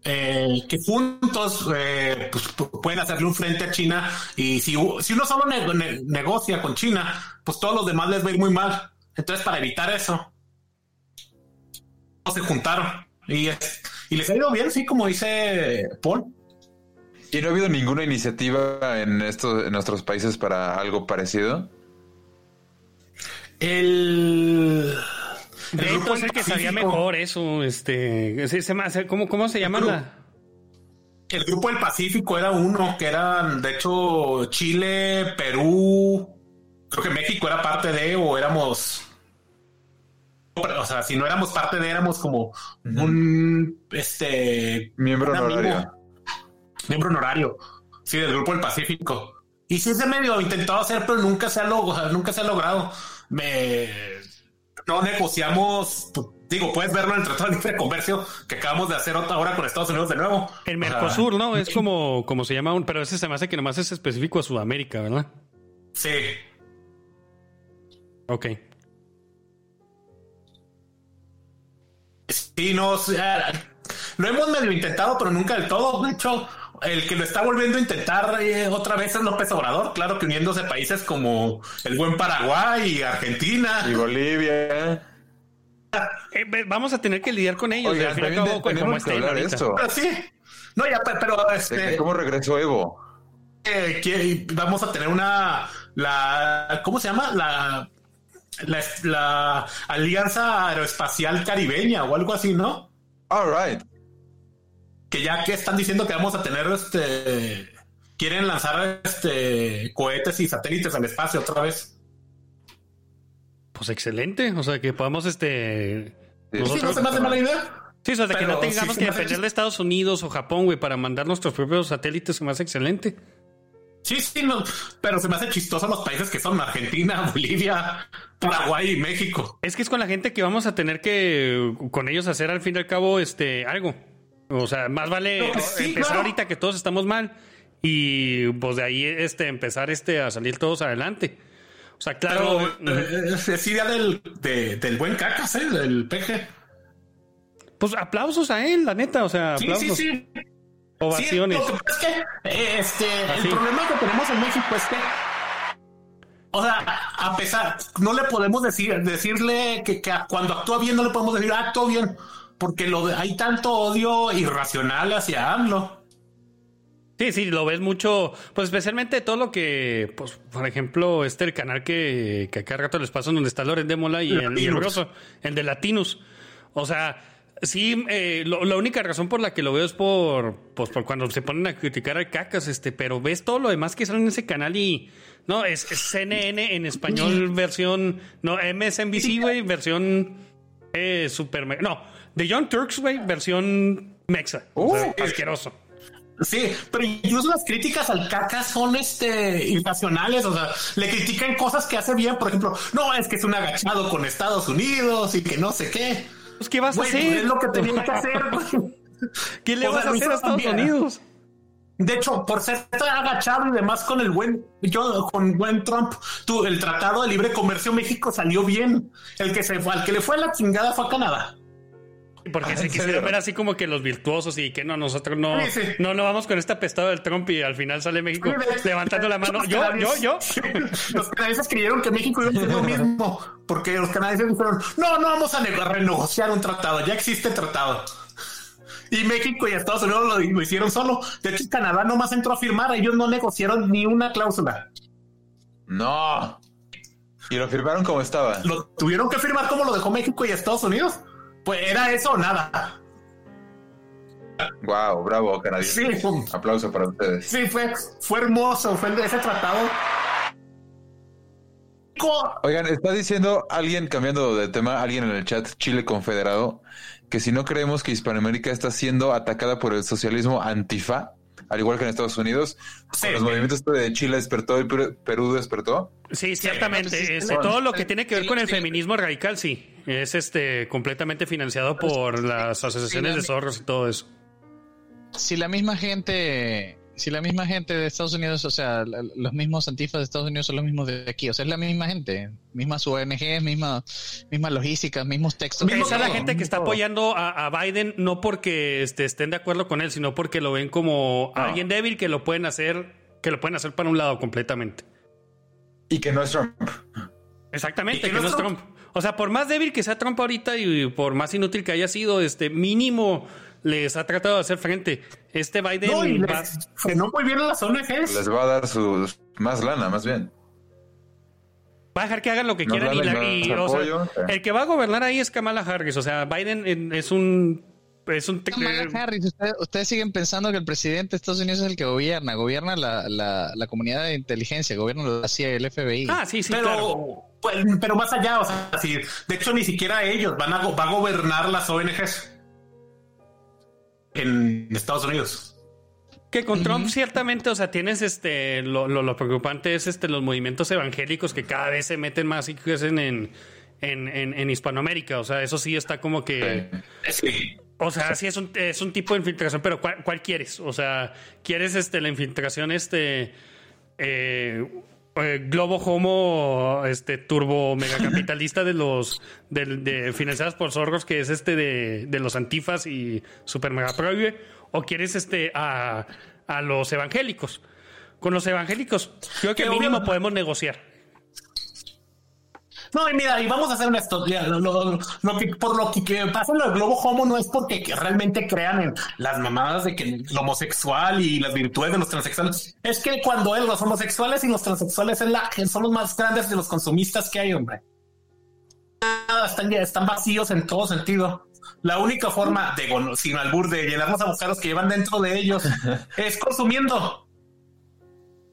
eh, que juntos eh, pues, pu- pueden hacerle un frente a China y si, si uno solo ne- ne- negocia con China, pues todos los demás les va a ir muy mal. Entonces para evitar eso, se juntaron y, y les ha ido bien, sí, como dice Paul. ¿Y no ha habido ninguna iniciativa en estos en nuestros países para algo parecido? El. de hecho es el que sabía mejor eso este se- se ¿cómo, cómo se llama El la El grupo del Pacífico era uno que eran, de hecho, Chile, Perú, creo que México era parte de, o éramos. O sea, si no éramos parte de, éramos como un este Miembro honorario. Miembro honorario, sí, del grupo del Pacífico. Y sí se medio intentado hacer, pero nunca se ha logrado, nunca se ha logrado. Me no negociamos, pues, digo, puedes verlo en el Tratado de Libre Comercio que acabamos de hacer otra ahora con Estados Unidos de nuevo. el O sea, Mercosur no es como como se llama un pero ese se me hace que nomás es específico a Sudamérica verdad Sí. Ok. Sí, no, o sea, lo hemos medio intentado, pero nunca del todo. De hecho, el que lo está volviendo a intentar eh, otra vez es López Obrador, claro que uniéndose países como el buen Paraguay y Argentina. Y Bolivia. Eh, vamos a tener que lidiar con ellos. Oigan, al fin y como que hablar esto. Pero sí. No, ya, pe- pero este, ¿Cómo regresó Evo? eh, que vamos a tener una, la, ¿cómo se llama? La, la, la Alianza Aeroespacial Caribeña o algo así, ¿no? All right. Que ya que están diciendo que vamos a tener este, quieren lanzar este cohetes y satélites al espacio otra vez. Pues excelente. O sea, que podamos este. Sí, Sí, no nosotros- se me hace mala idea. Sí, o sea, de que Pero no tengamos sí que depender de Estados Unidos o Japón, güey, para mandar nuestros propios satélites, se me hace excelente. Sí, sí, no, pero se me hace chistoso los países que son Argentina, Bolivia, Paraguay y México. Es que es con la gente que vamos a tener que con ellos hacer al fin y al cabo este algo. O sea, más vale No, pues sí, empezar claro. ahorita que todos estamos mal y pues de ahí este empezar este a salir todos adelante. O sea, claro, Pero eh, es, es idea del, de- del buen cacas, ¿eh? Del PG. pues aplausos a él, la neta, o sea, aplausos, sí, sí. ovaciones. Sí, lo que pasa es que eh, este, Así. el problema que tenemos en México es que, o sea, a pesar, no le podemos decir, decirle que, que cuando actúa bien no le podemos decir, "Ah, actuó bien, porque lo hay tanto odio irracional hacia AMLO. Sí, sí, lo ves mucho, pues especialmente todo lo que, pues, por ejemplo, este el canal que, que acá rato les paso donde está Loren de Mola y el, y el de Latinos. O sea, sí, eh, lo- la única razón por la que lo veo es por, pues, por cuando se ponen a criticar al cacas, este, pero ves todo lo demás que sale en ese canal y, no, es, es CNN en español versión, no, MSNBC, güey, versión eh, super, no, de John Turks, güey, versión mexa. O sea, Uh. asqueroso. Sí, pero incluso las críticas al caca son este irracionales, o sea, le critican cosas que hace bien, por ejemplo, no, es que es un agachado con Estados Unidos y que no sé qué. Pues, ¿qué vas a hacer? es lo que tenían que hacer. ¿Qué le O vas sea, a hacer a Estados. Unidos? De hecho, por ser tan agachado y demás con el buen, yo con buen Trump, tú, el tratado de libre comercio México salió bien. El que se fue, al que le fue la chingada fue a Canadá. Porque Ah, se ¿en quisieron ver así como que los virtuosos y que no, nosotros no, Sí, sí. no, no vamos con este apestado del Trump y al final sale México levantando la mano. Los Yo, yo, yo. canadienses- Los canadienses creyeron que México iba a hacer lo mismo, porque los canadienses dijeron, no, no vamos a ne- a renegociar un tratado, ya existe el tratado. Y México y Estados Unidos lo, lo hicieron solo. De hecho, Canadá nomás entró a firmar, ellos no negociaron ni una cláusula. No. Y lo firmaron como estaba. Lo tuvieron que firmar como lo dejó México y Estados Unidos. Pues era eso o nada. Wow, bravo, canadiense. Sí, fue- Aplauso para ustedes. sí, fue, fue hermoso, fue el de ese tratado. Oigan, está diciendo alguien, cambiando de tema, alguien en el chat, Chile Confederado, que si no creemos que Hispanoamérica está siendo atacada por el socialismo antifa, al igual que en Estados Unidos, Sí. los movimientos de Chile despertó y Perú Perú despertó. Sí, ciertamente. pues, este, todo lo que tiene que ver con el feminismo radical, sí. Es este completamente financiado por las asociaciones de zorros y todo eso. si la misma gente, si la misma gente de Estados Unidos, o sea, la- los mismos antifas de Estados Unidos son los mismos de aquí, o sea, es la misma gente, mismas ONGs, misma, misma logística, mismos textos. Esa es la gente que está apoyando a, a Biden no porque este, estén de acuerdo con él, sino porque lo ven como alguien débil que lo pueden hacer, que lo pueden hacer para un lado completamente. Y que no es Trump. Exactamente, ¿Y que que no no es es Trump. O sea, por más débil que sea Trump ahorita y por más inútil que haya sido, este mínimo les ha tratado de hacer frente. Este Biden No, va- les frenó muy bien a las ONGs. Les va a dar su más lana, más bien. va a dejar que hagan lo que quieran y, la- el y, o sea, apoyo, sí. el que va a gobernar ahí es Kamala Harris. O sea, Biden eh, es un es un Kamala Harris, ustedes, ustedes siguen pensando que el presidente de Estados Unidos es el que gobierna, gobierna la, la, la comunidad de inteligencia, gobierna la CIA y el FBI. Ah, sí, sí, pero, claro. pues, pero más allá, o sea, si, de hecho ni siquiera ellos van a, go- va a gobernar las ONGs en Estados Unidos. Que con Trump ciertamente, o sea, tienes este, lo, lo, lo preocupante es este, los movimientos evangélicos que cada vez se meten más y crecen en, en, en, en Hispanoamérica. O sea, eso sí está como que... Sí. O sea, sí es un, es un tipo de infiltración, pero ¿cuál, cuál quieres? O sea, ¿quieres este, la infiltración este eh, eh, globo homo este turbo megacapitalista de los de, de- financiadas por zorros que es este de, de los antifas y super mega prohíbe? ¿O quieres este a, a los evangélicos. Con los evangélicos, creo que mínimo podemos negociar. No, y mira, y vamos a hacer una historia. Lo, lo- lo que, por lo que, que pasa en el globo homo no es porque que realmente crean en las mamadas de que el homosexual y las virtudes de los transexuales. Es que cuando es los homosexuales y los transexuales la, son los más grandes de los consumistas que hay, hombre. Nada, Están, ya- están vacíos en todo sentido. La única forma de, sin albur, de llenar los agujeros que llevan dentro de ellos es consumiendo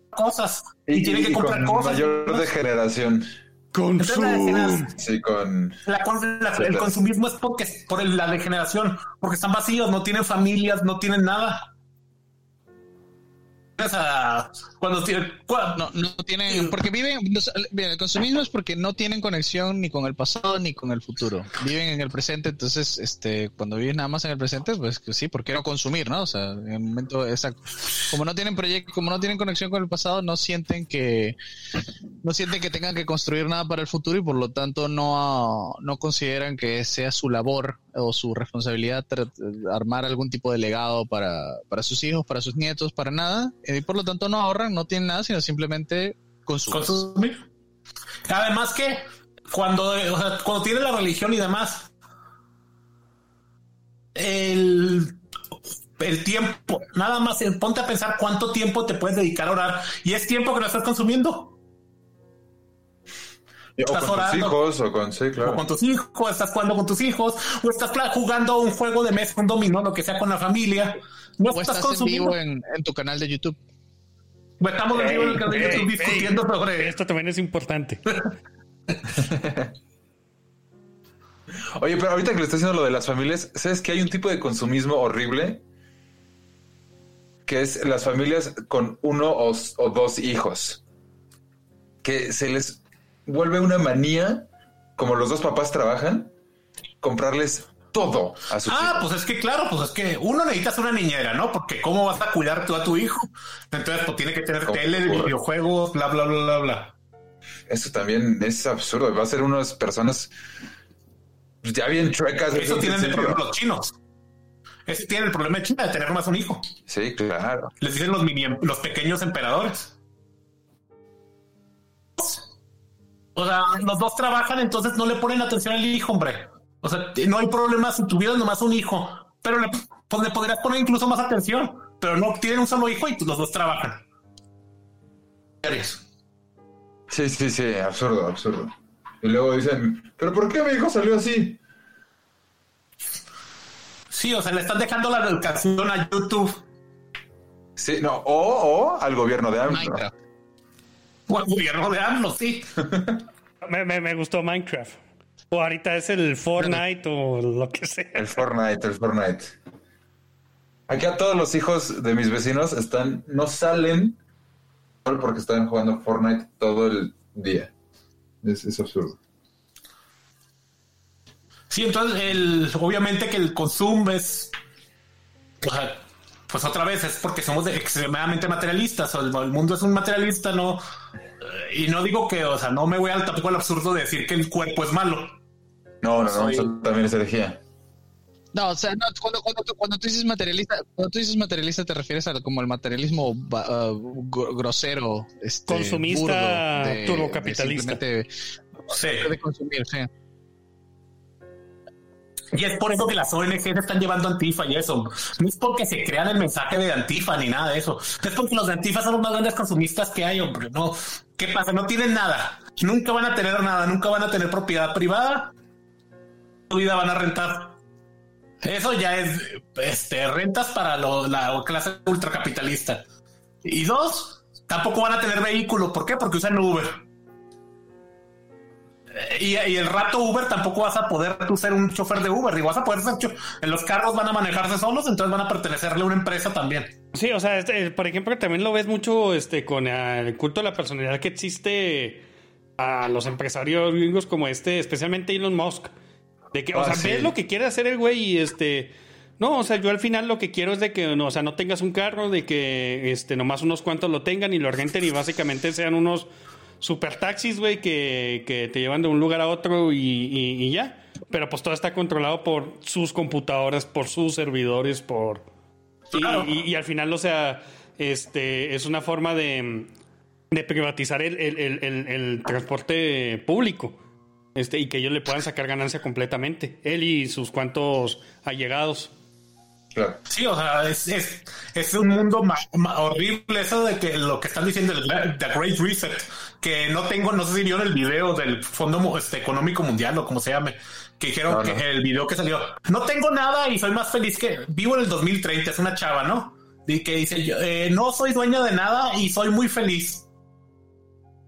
cosas y, tienen que comprar con cosas. mayor degeneración. Degeneración- Sí, con... la con- la- el consumismo es porque por el- la degeneración, porque están vacíos, no tienen familias, no tienen nada. O sea, cuando tienen, cua- No, no tienen, porque viven, el consumismo es porque no tienen conexión ni con el pasado ni con el futuro. Viven en el presente, entonces, este, cuando viven nada más en el presente, pues que sí, ¿por qué no consumir, no? O sea, en el momento exacto. Como no tienen proyecto, como no tienen conexión con el pasado, no sienten que, no sienten que tengan que construir nada para el futuro y por lo tanto no, no consideran que sea su labor o su responsabilidad armar algún tipo de legado para, para sus hijos, para sus nietos, para nada. Y por lo tanto no ahorran, no tienen nada, sino simplemente consumen. consumir. Además que cuando, eh, o sea, cuando tiene la religión y demás, el, el tiempo, nada más eh, ponte a pensar cuánto tiempo te puedes dedicar a orar y es tiempo que no estás consumiendo. O Estás con tus orando. hijos, o con... Sí, o claro. con tus hijos, estás jugando con tus hijos, o estás jugando un juego de mesa, un dominó, lo que sea con la familia. No O estás, estás en vivo en, en tu canal de YouTube. Estamos en vivo en el canal de YouTube discutiendo sobre Esto también es importante. Oye, pero ahorita que le estás diciendo lo de las familias, ¿sabes que hay un tipo de consumismo horrible? Que es las familias con uno o, o dos hijos. Que se les vuelve una manía, como los dos papás trabajan, comprarles todo a sus Ah, pues es que claro, pues es que uno necesitas una niñera, ¿no? Porque cómo vas a cuidar tú a tu hijo. Entonces, pues tiene que tener ¿Cómo tele, ocurre? videojuegos, bla, bla, bla, bla, bla. Eso también es absurdo. Va a ser unas personas ya bien chuecas. Eso ¿en tienen el problema los chinos. Ese tiene el problema de China de tener más un hijo. Sí, claro. Les dicen los mini, los pequeños emperadores. O sea, los dos trabajan, entonces no le ponen atención al hijo, hombre. O sea, no hay problema si tuvieras nomás un hijo, pero le, pues le podrías poner incluso más atención. Pero no tienen un solo hijo y los dos trabajan. Sí, sí, sí, absurdo, absurdo. Y luego dicen, ¿pero por qué mi hijo salió así? Sí, o sea, le están dejando la educación a YouTube Sí, no, o, o al gobierno de AMLO. Minecraft. o al gobierno de AMLO, sí. Me, me- me gustó Minecraft. O ahorita es el Fortnite o lo que sea. El Fortnite, el Fortnite. Aquí a todos los hijos de mis vecinos están, no salen solo porque están jugando Fortnite todo el día. Es, es absurdo. Sí, entonces, el, obviamente que el consumo es. o sea, pues otra vez es porque somos extremadamente materialistas. O el, el mundo es un materialista, no. Y no digo que, o sea, no me voy al tampoco al absurdo de decir que el cuerpo es malo. No, no, no, Soy- eso también es herejía. No, o sea, no, cuando, cuando, tú- cuando tú dices materialista, cuando tú dices materialista te refieres a como el materialismo ah, gr- grosero, este, Consumista, burdo, de- turbocapitalista. de Sí. simplemente de consumir, sí. Y es por eso que las ONG se están llevando Antifa y eso. No es porque se crean el mensaje de Antifa ni nada de eso. Es porque los de Antifa son los más grandes consumistas que hay, hombre. No, ¿qué pasa? No tienen nada. Nunca van a tener nada. Nunca van a tener propiedad privada. Su vida van a rentar. Eso ya es este, rentas para lo- la clase ultracapitalista. Y dos, tampoco van a tener vehículo. ¿Por qué? Porque usan Uber. Y, el rato Uber tampoco vas a poder tú ser un chofer de Uber y vas a poder ser en los carros van a manejarse solos, entonces van a pertenecerle a una empresa también. Sí, o sea, este, por ejemplo, también lo ves mucho este, con el culto a la personalidad que existe a los empresarios gringos como este, especialmente Elon Musk. De que, o Ah, sea, sí. ves lo que quiere hacer el güey y este. No, o sea, yo al final lo que quiero es de que, no, o sea, no tengas un carro, de que este, nomás unos cuantos lo tengan y lo renten y básicamente sean unos super taxis, güey, que, que te llevan de un lugar a otro y, y- y ya. Pero pues todo está controlado por sus computadoras, por sus servidores, por... Y, Claro. y- al final, o sea, este, es una forma de, de privatizar el- el- el transporte público. Este, y que ellos le puedan sacar ganancia completamente. Él y sus cuantos allegados. Claro. Sí, o sea, es, es, es un mundo ma- ma- horrible eso de que lo que están diciendo el Gra- The Great Reset, que no tengo, no sé si vieron el video del Fondo este, Económico Mundial o como se llame, que dijeron No, que no. el video que salió, no tengo nada y soy más feliz que vivo en el 2030, es una chava, ¿no? Y que dice, yo, eh, no soy dueña de nada y soy muy feliz.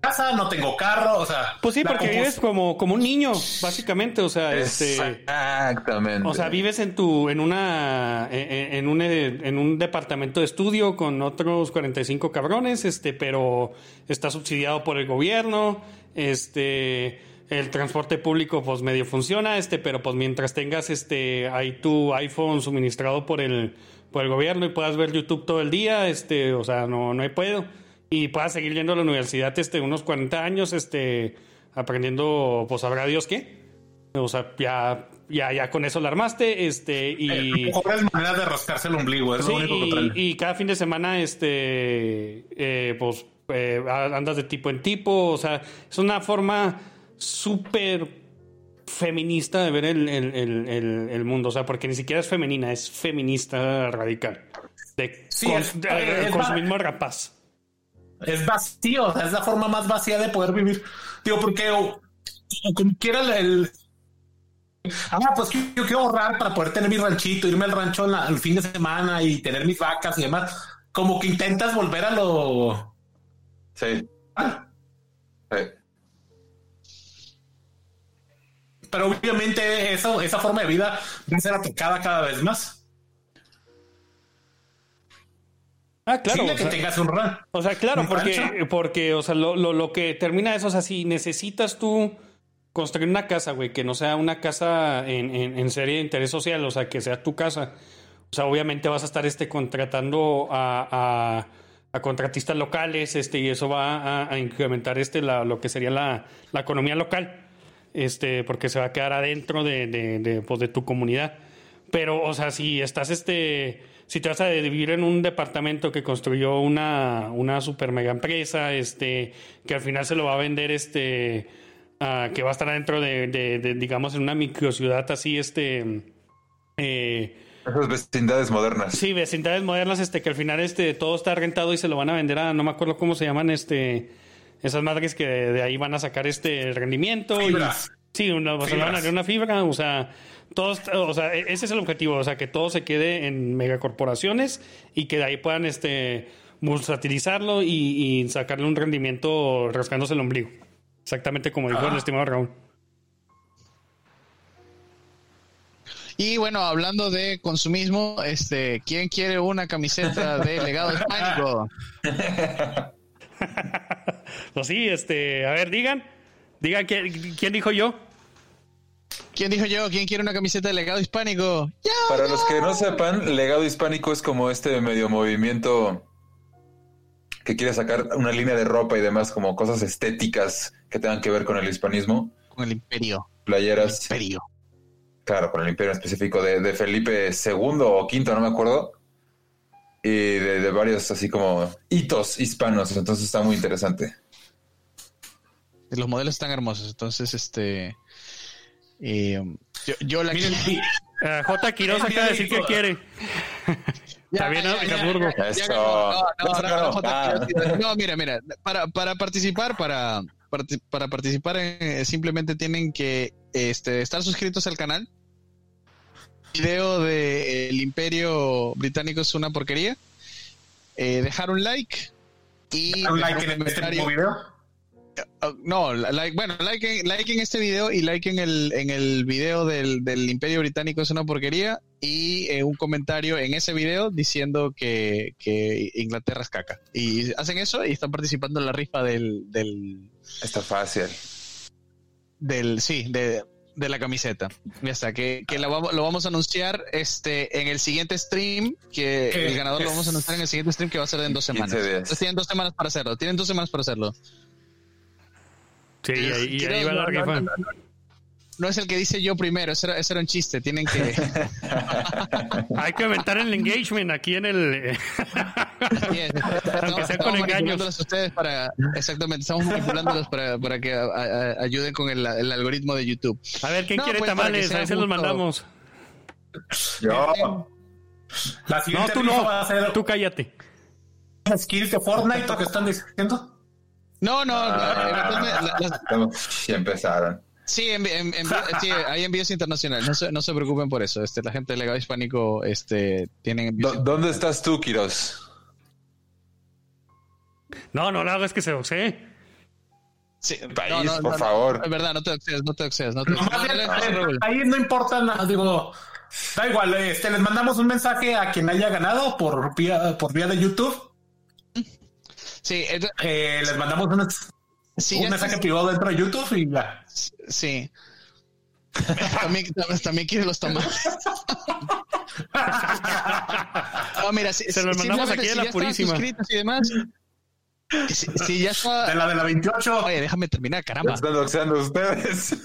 Casa, no tengo carro, o sea. Pues sí, porque vives como, como un niño, básicamente. O sea, este. Exactamente. O sea, vives en tu, en una, en, en un, en un departamento de estudio con otros 45 cabrones, este, pero está subsidiado por el gobierno, este, el transporte público pues medio funciona, este, pero pues mientras tengas este, ahí tu iPhone suministrado por el, por el gobierno y puedas ver YouTube todo el día, este, o sea, no, no hay pedo. Y puedas seguir yendo a la universidad, este, unos 40 años, este, aprendiendo, pues sabrá Dios qué. O sea, ya, ya, ya con eso la armaste, este, y... Mejores maneras de rascarse el ombligo, es Sí, lo único que traen. y, y cada fin de semana, este, eh, pues, eh, andas de tipo en tipo, o sea, es una forma súper feminista de ver el, el- el- mundo, o sea, porque ni siquiera es femenina, es feminista radical. De, Sí, cons- es- de- es- consumismo rapaz. Es vacío, o sea, es la forma más vacía de poder vivir. Digo, porque o- o como quiera el, el- Ah, pues yo quiero ahorrar para poder tener mi ranchito, irme al rancho la- el fin de semana y tener mis vacas y demás. Como que intentas volver a lo... Sí. Ah, sí. Pero obviamente eso, esa forma de vida va a ser atacada cada vez más. Ah, claro. Dile o que sea- tengas un ran. O sea, claro, ¿Un porque, rancho? porque, o sea, lo, lo, lo que termina eso, o sea, si necesitas tú construir una casa, güey, que no sea una casa en, en, en serie de interés social, o sea, que sea tu casa, o sea, obviamente vas a estar este, contratando a, a, a contratistas locales, este, y eso va a, a incrementar este, la, lo que sería la, la economía local, este, porque se va a quedar adentro de, de, de, pues, de tu comunidad. Pero, o sea, si estás este. Si te vas a vivir en un departamento que construyó una, una super mega empresa, este, que al final se lo va a vender, este, ah, que va a estar dentro de, de- de, digamos, en una microciudad así, este, eh, Esas vecindades modernas. Sí, vecindades modernas, este, que al final este, todo está rentado y se lo van a vender a, no me acuerdo cómo se llaman, este, esas madres que de, de ahí van a sacar este rendimiento. y- Fibras. sí, una, le van a dar una fibra, o sea, todos, o sea, e- ese es el objetivo, o sea, que todo se quede en megacorporaciones y que de ahí puedan, este, bursatilizarlo y, y sacarle un rendimiento rascándose el ombligo. Exactamente como dijo el estimado Raúl. Y bueno, hablando de consumismo, este, ¿quién quiere una camiseta de legado hispánico? Pues sí, este, a ver, digan, digan quién, quién dijo yo. ¿Quién dijo yo? ¿Quién quiere una camiseta de legado hispánico? ¡Ya! Para los que no sepan, legado hispánico es como este medio movimiento que quiere sacar una línea de ropa y demás, como cosas estéticas que tengan que ver con el hispanismo. Con el imperio. Playeras, Imperio. claro, con el imperio en específico de, de Felipe II o V, no me acuerdo. Y de, de varios así como hitos hispanos, entonces está muy interesante. Los modelos están hermosos, entonces, este... eh, yo, yo la Miren, Eh, J. Quiroz El acaba de decir que quiere. Ya. No, no, Eso no, ganó. no, Jota. Quiroz, no, mira, mira, para, para participar, para, parti- para participar eh, simplemente tienen que este, estar suscritos al canal. Video de eh, El Imperio Británico es una porquería. Eh, dejar un like y un like en este video. Ah, No, la- like, bueno, like en, like en este video y like en el, en el video del, del Imperio Británico es una porquería y eh, un comentario en ese video diciendo que, que Inglaterra es caca. Y hacen eso y están participando en la rifa del, del, Está fácil. del sí, de, de la camiseta. Ya está, que, que la vamos- lo vamos a anunciar este en el siguiente stream, que el ganador lo vamos a anunciar en el siguiente stream que va a ser en dos 15 semanas. Entonces tienen dos semanas para hacerlo, tienen dos semanas para hacerlo. Sí, y ahí, y ahí Quiero- va la no, no, rifa. no, no, no es el que dice yo primero, ese era, ese era un chiste, tienen que... Hay que aumentar el engagement aquí en el... Es. Aunque sea con engaños. ustedes para, exactamente, estamos manipulándolos para, para que a- a- ayuden con el, el algoritmo de YouTube. A ver, ¿quién No, quiere pues, que tamales? Ahí se los mandamos. Yo. La No, tú no. va a ser Tú cállate. skills de Fortnite, ¿o qué están diciendo? No, no, la- Estamos- ya empezaron. sí, en- hay envíos internacionales, no se, no se preocupen por eso. Este, la gente del legado hispánico este, ¿Dó- ¿Dónde estás tú, Kiros? No, no lo hagas que se doxee. Sí, País, por favor. Es verdad, no te excedas, no te excedas. No te No, No, no, no, Raúl. ahí no importa nada, digo, da igual, este, les mandamos un mensaje a quien haya ganado por vía, por vía de YouTube. Sí, es- Eh, les mandamos un, sí, un mensaje privado dentro de YouTube y ya. Sí. También, también, también quiere los tamales. Ah, mira, si, Se los si- mandamos aquí de si la ya estaban purísima. y demás. Si, si ya está. De la de la 28. Oye, déjame terminar, caramba. Están doxeando ustedes.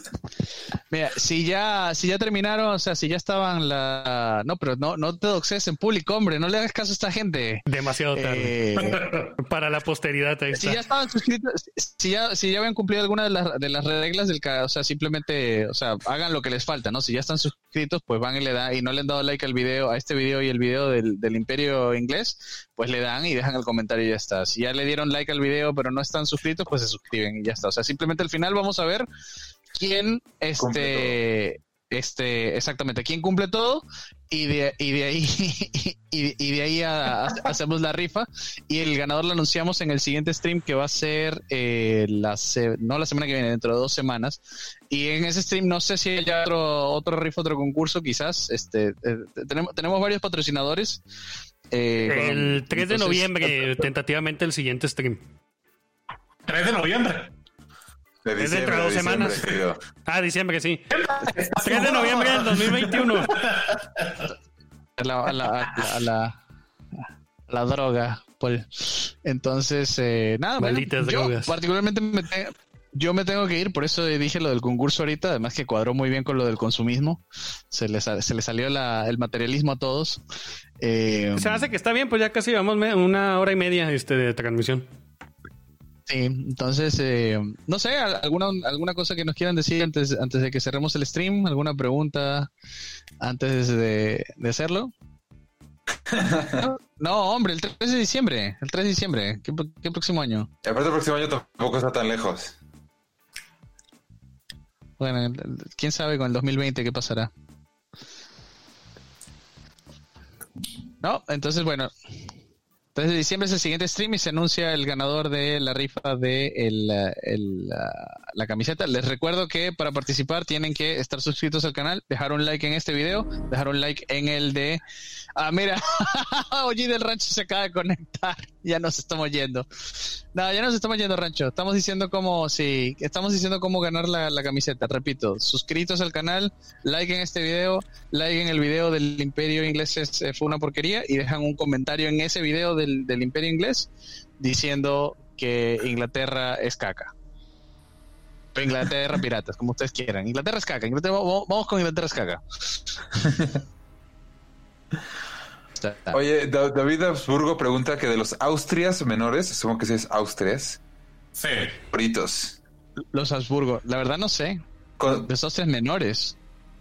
Mira, si ya, si ya terminaron, o sea, si ya estaban la. No, pero no, no te doxes en público, hombre, no le hagas caso a esta gente. Demasiado tarde. Eh, Para la posteridad, ahí si ya estaban suscritos, si ya, si ya habían cumplido alguna de las, de las reglas del ca- o sea, simplemente, o sea, hagan lo que les falta, ¿no? Si ya están suscritos, pues van y le dan, y no le han dado like al video, a este video y el video del, del Imperio Inglés, pues le dan y dejan el comentario y ya está. Si ya le dieron like al video, pero no están suscritos, pues se suscriben y ya está. O sea, simplemente al final vamos a ver quién, este, este, exactamente, quién cumple todo y de, y de ahí, y, y de ahí a- a- hacemos la rifa y el ganador lo anunciamos en el siguiente stream que va a ser eh, la se- no la semana que viene, dentro de dos semanas. Y en ese stream no sé si hay otro, otro rifa, otro concurso, quizás. Este, eh, tenemos, tenemos varios patrocinadores. eh, con- El 3 de entonces- noviembre, tentativamente el siguiente stream. 3 de noviembre. De Es dentro de dos semanas. Ah, diciembre, sí. 3 de noviembre del 2021. a la, a la, a la, a la- droga, Paul. Entonces, eh, nada, bueno, Malditas yo drogas. particularmente me te- yo me tengo que ir, por eso dije lo del concurso ahorita, además que cuadró muy bien con lo del consumismo, se le, se le salió la- el materialismo a todos. Eh, Se hace que está bien, pues ya casi vamos me- una hora y media este, de transmisión. Sí, entonces, eh, no sé, al- alguna, alguna cosa que nos quieran decir antes, antes de que cerremos el stream, alguna pregunta antes de, de hacerlo. No, no, hombre, el 3 de diciembre, el 3 de diciembre, ¿qué, qué próximo año? Aparte el próximo año tampoco está tan lejos. Bueno, quién sabe con el 2020 qué pasará. No, entonces, bueno, 3 de diciembre es el siguiente stream y se anuncia el ganador de la rifa de el, el, la, camiseta. Les recuerdo que para participar tienen que estar suscritos al canal, dejar un like en este video, dejar un like en el de... Ah, mira, Oye del Rancho se acaba de conectar, ya nos estamos yendo. No, ya nos estamos yendo, Rancho. Estamos diciendo cómo, sí, estamos diciendo cómo ganar la, la camiseta. Repito, suscritos al canal, like en este video, like en el video del Imperio Inglés es- eh, fue una porquería y dejan un comentario en ese video del, del Imperio Inglés diciendo que Inglaterra es caca. Inglaterra piratas, como ustedes quieran. Inglaterra es caca. Inglaterra- vamos, vamos con Inglaterra es caca. Oye, Da- David Habsburgo pregunta que de los Austrias menores, supongo que sí es Austrias, Sí. favoritos. Los Habsburgo, la verdad no sé. Con- De esos tres menores.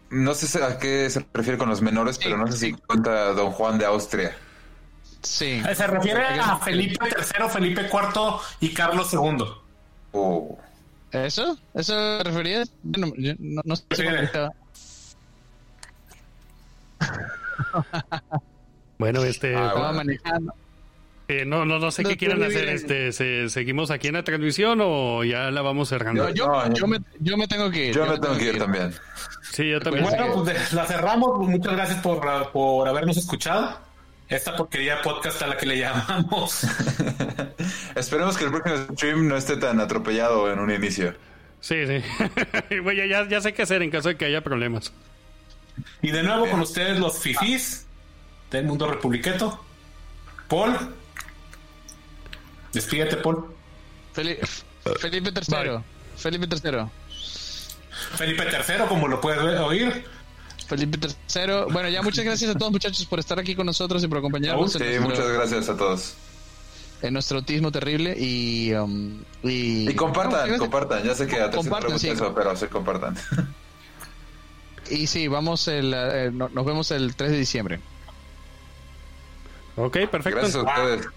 no sé a qué se refiere con los menores, pero no sé si cuenta Don Juan de Austria. Sí. Se refiere a Felipe III, Felipe IV y Carlos II. Oh. ¿Eso? ¿Eso te referías? Yo no, yo no, no sé Sí. Bueno, este, Ah, Estaba bueno. manejando. eh, no, no, no sé No, qué quieran tú hacer. bien. Este, se- ¿Seguimos aquí en la transmisión o ya la vamos cerrando? Yo, No, yo, me, yo me tengo que ir. Yo me tengo que ir también. Sí, yo también. Bueno, pues la cerramos. Pues muchas gracias por, por habernos escuchado. Esta porquería de podcast a la que le llamamos. Esperemos que el próximo stream no esté tan atropellado en un inicio. Sí, sí. Bueno, ya, ya sé qué hacer en caso de que haya problemas. Y de nuevo con ustedes los fifís del mundo republiqueto. Paul. Despídete, Paul. Feli- Felipe III. Bye. Felipe III. Felipe III, como lo puedes oír. Felipe III. Bueno, ya muchas gracias a todos muchachos por estar aquí con nosotros y por acompañarnos Sí, muchas gracias a todos. en nuestro autismo terrible y... um, y, Y compartan, No, compartan. Ya sé que a Compartan, sí. eso, pero se compartan. Y sí, vamos el, eh, no- nos vemos el 3 de diciembre. Ok, perfecto. Gracias a ustedes.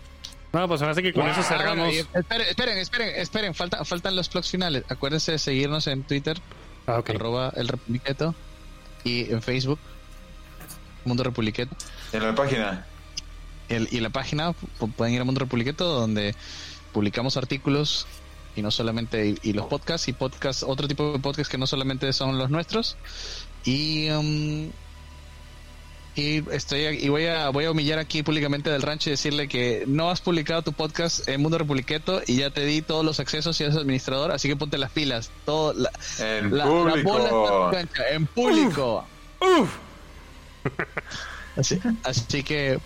No, pues ahora sí que con eso cerramos. bueno, esperen, esperen, esperen, esperen, falta- faltan los blogs finales. Acuérdense de seguirnos en Twitter, Ah, ok. arroba el Republiqueto, y en Facebook, Mundo Republiqueto. En la página. El- y la página, pu- pueden ir a Mundo Republiqueto, donde publicamos artículos y no solamente, y, y los podcasts, y podcasts, otro tipo de podcasts que no solamente son los nuestros. Y, um, y estoy y voy a voy a humillar aquí públicamente del rancho y decirle que no has publicado tu podcast en Mundo Republiqueto y ya te di todos los accesos y eres administrador, así que ponte las pilas. Todo, la, En la- la bola está en público. tu cancha, en público. Así, así que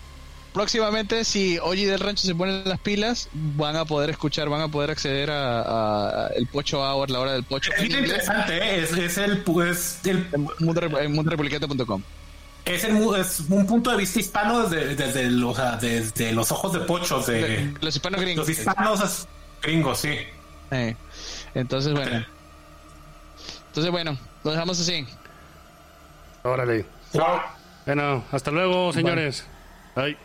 próximamente, si Oye del Rancho se ponen las pilas, van a poder escuchar, van a poder acceder a, el Pocho Hour, la hora del Pocho. Es interesante, ¿eh? es, es el, pues, el, en mundo, en. Es, el, mu- es un punto de vista hispano desde, desde, el- o sea, desde los ojos de pochos de Los hispanos gringos. los hispanos es- gringos, sí. Eh, entonces, bueno. Entonces, bueno, lo dejamos así. Órale. Wow. Bueno, hasta luego, señores. Bye.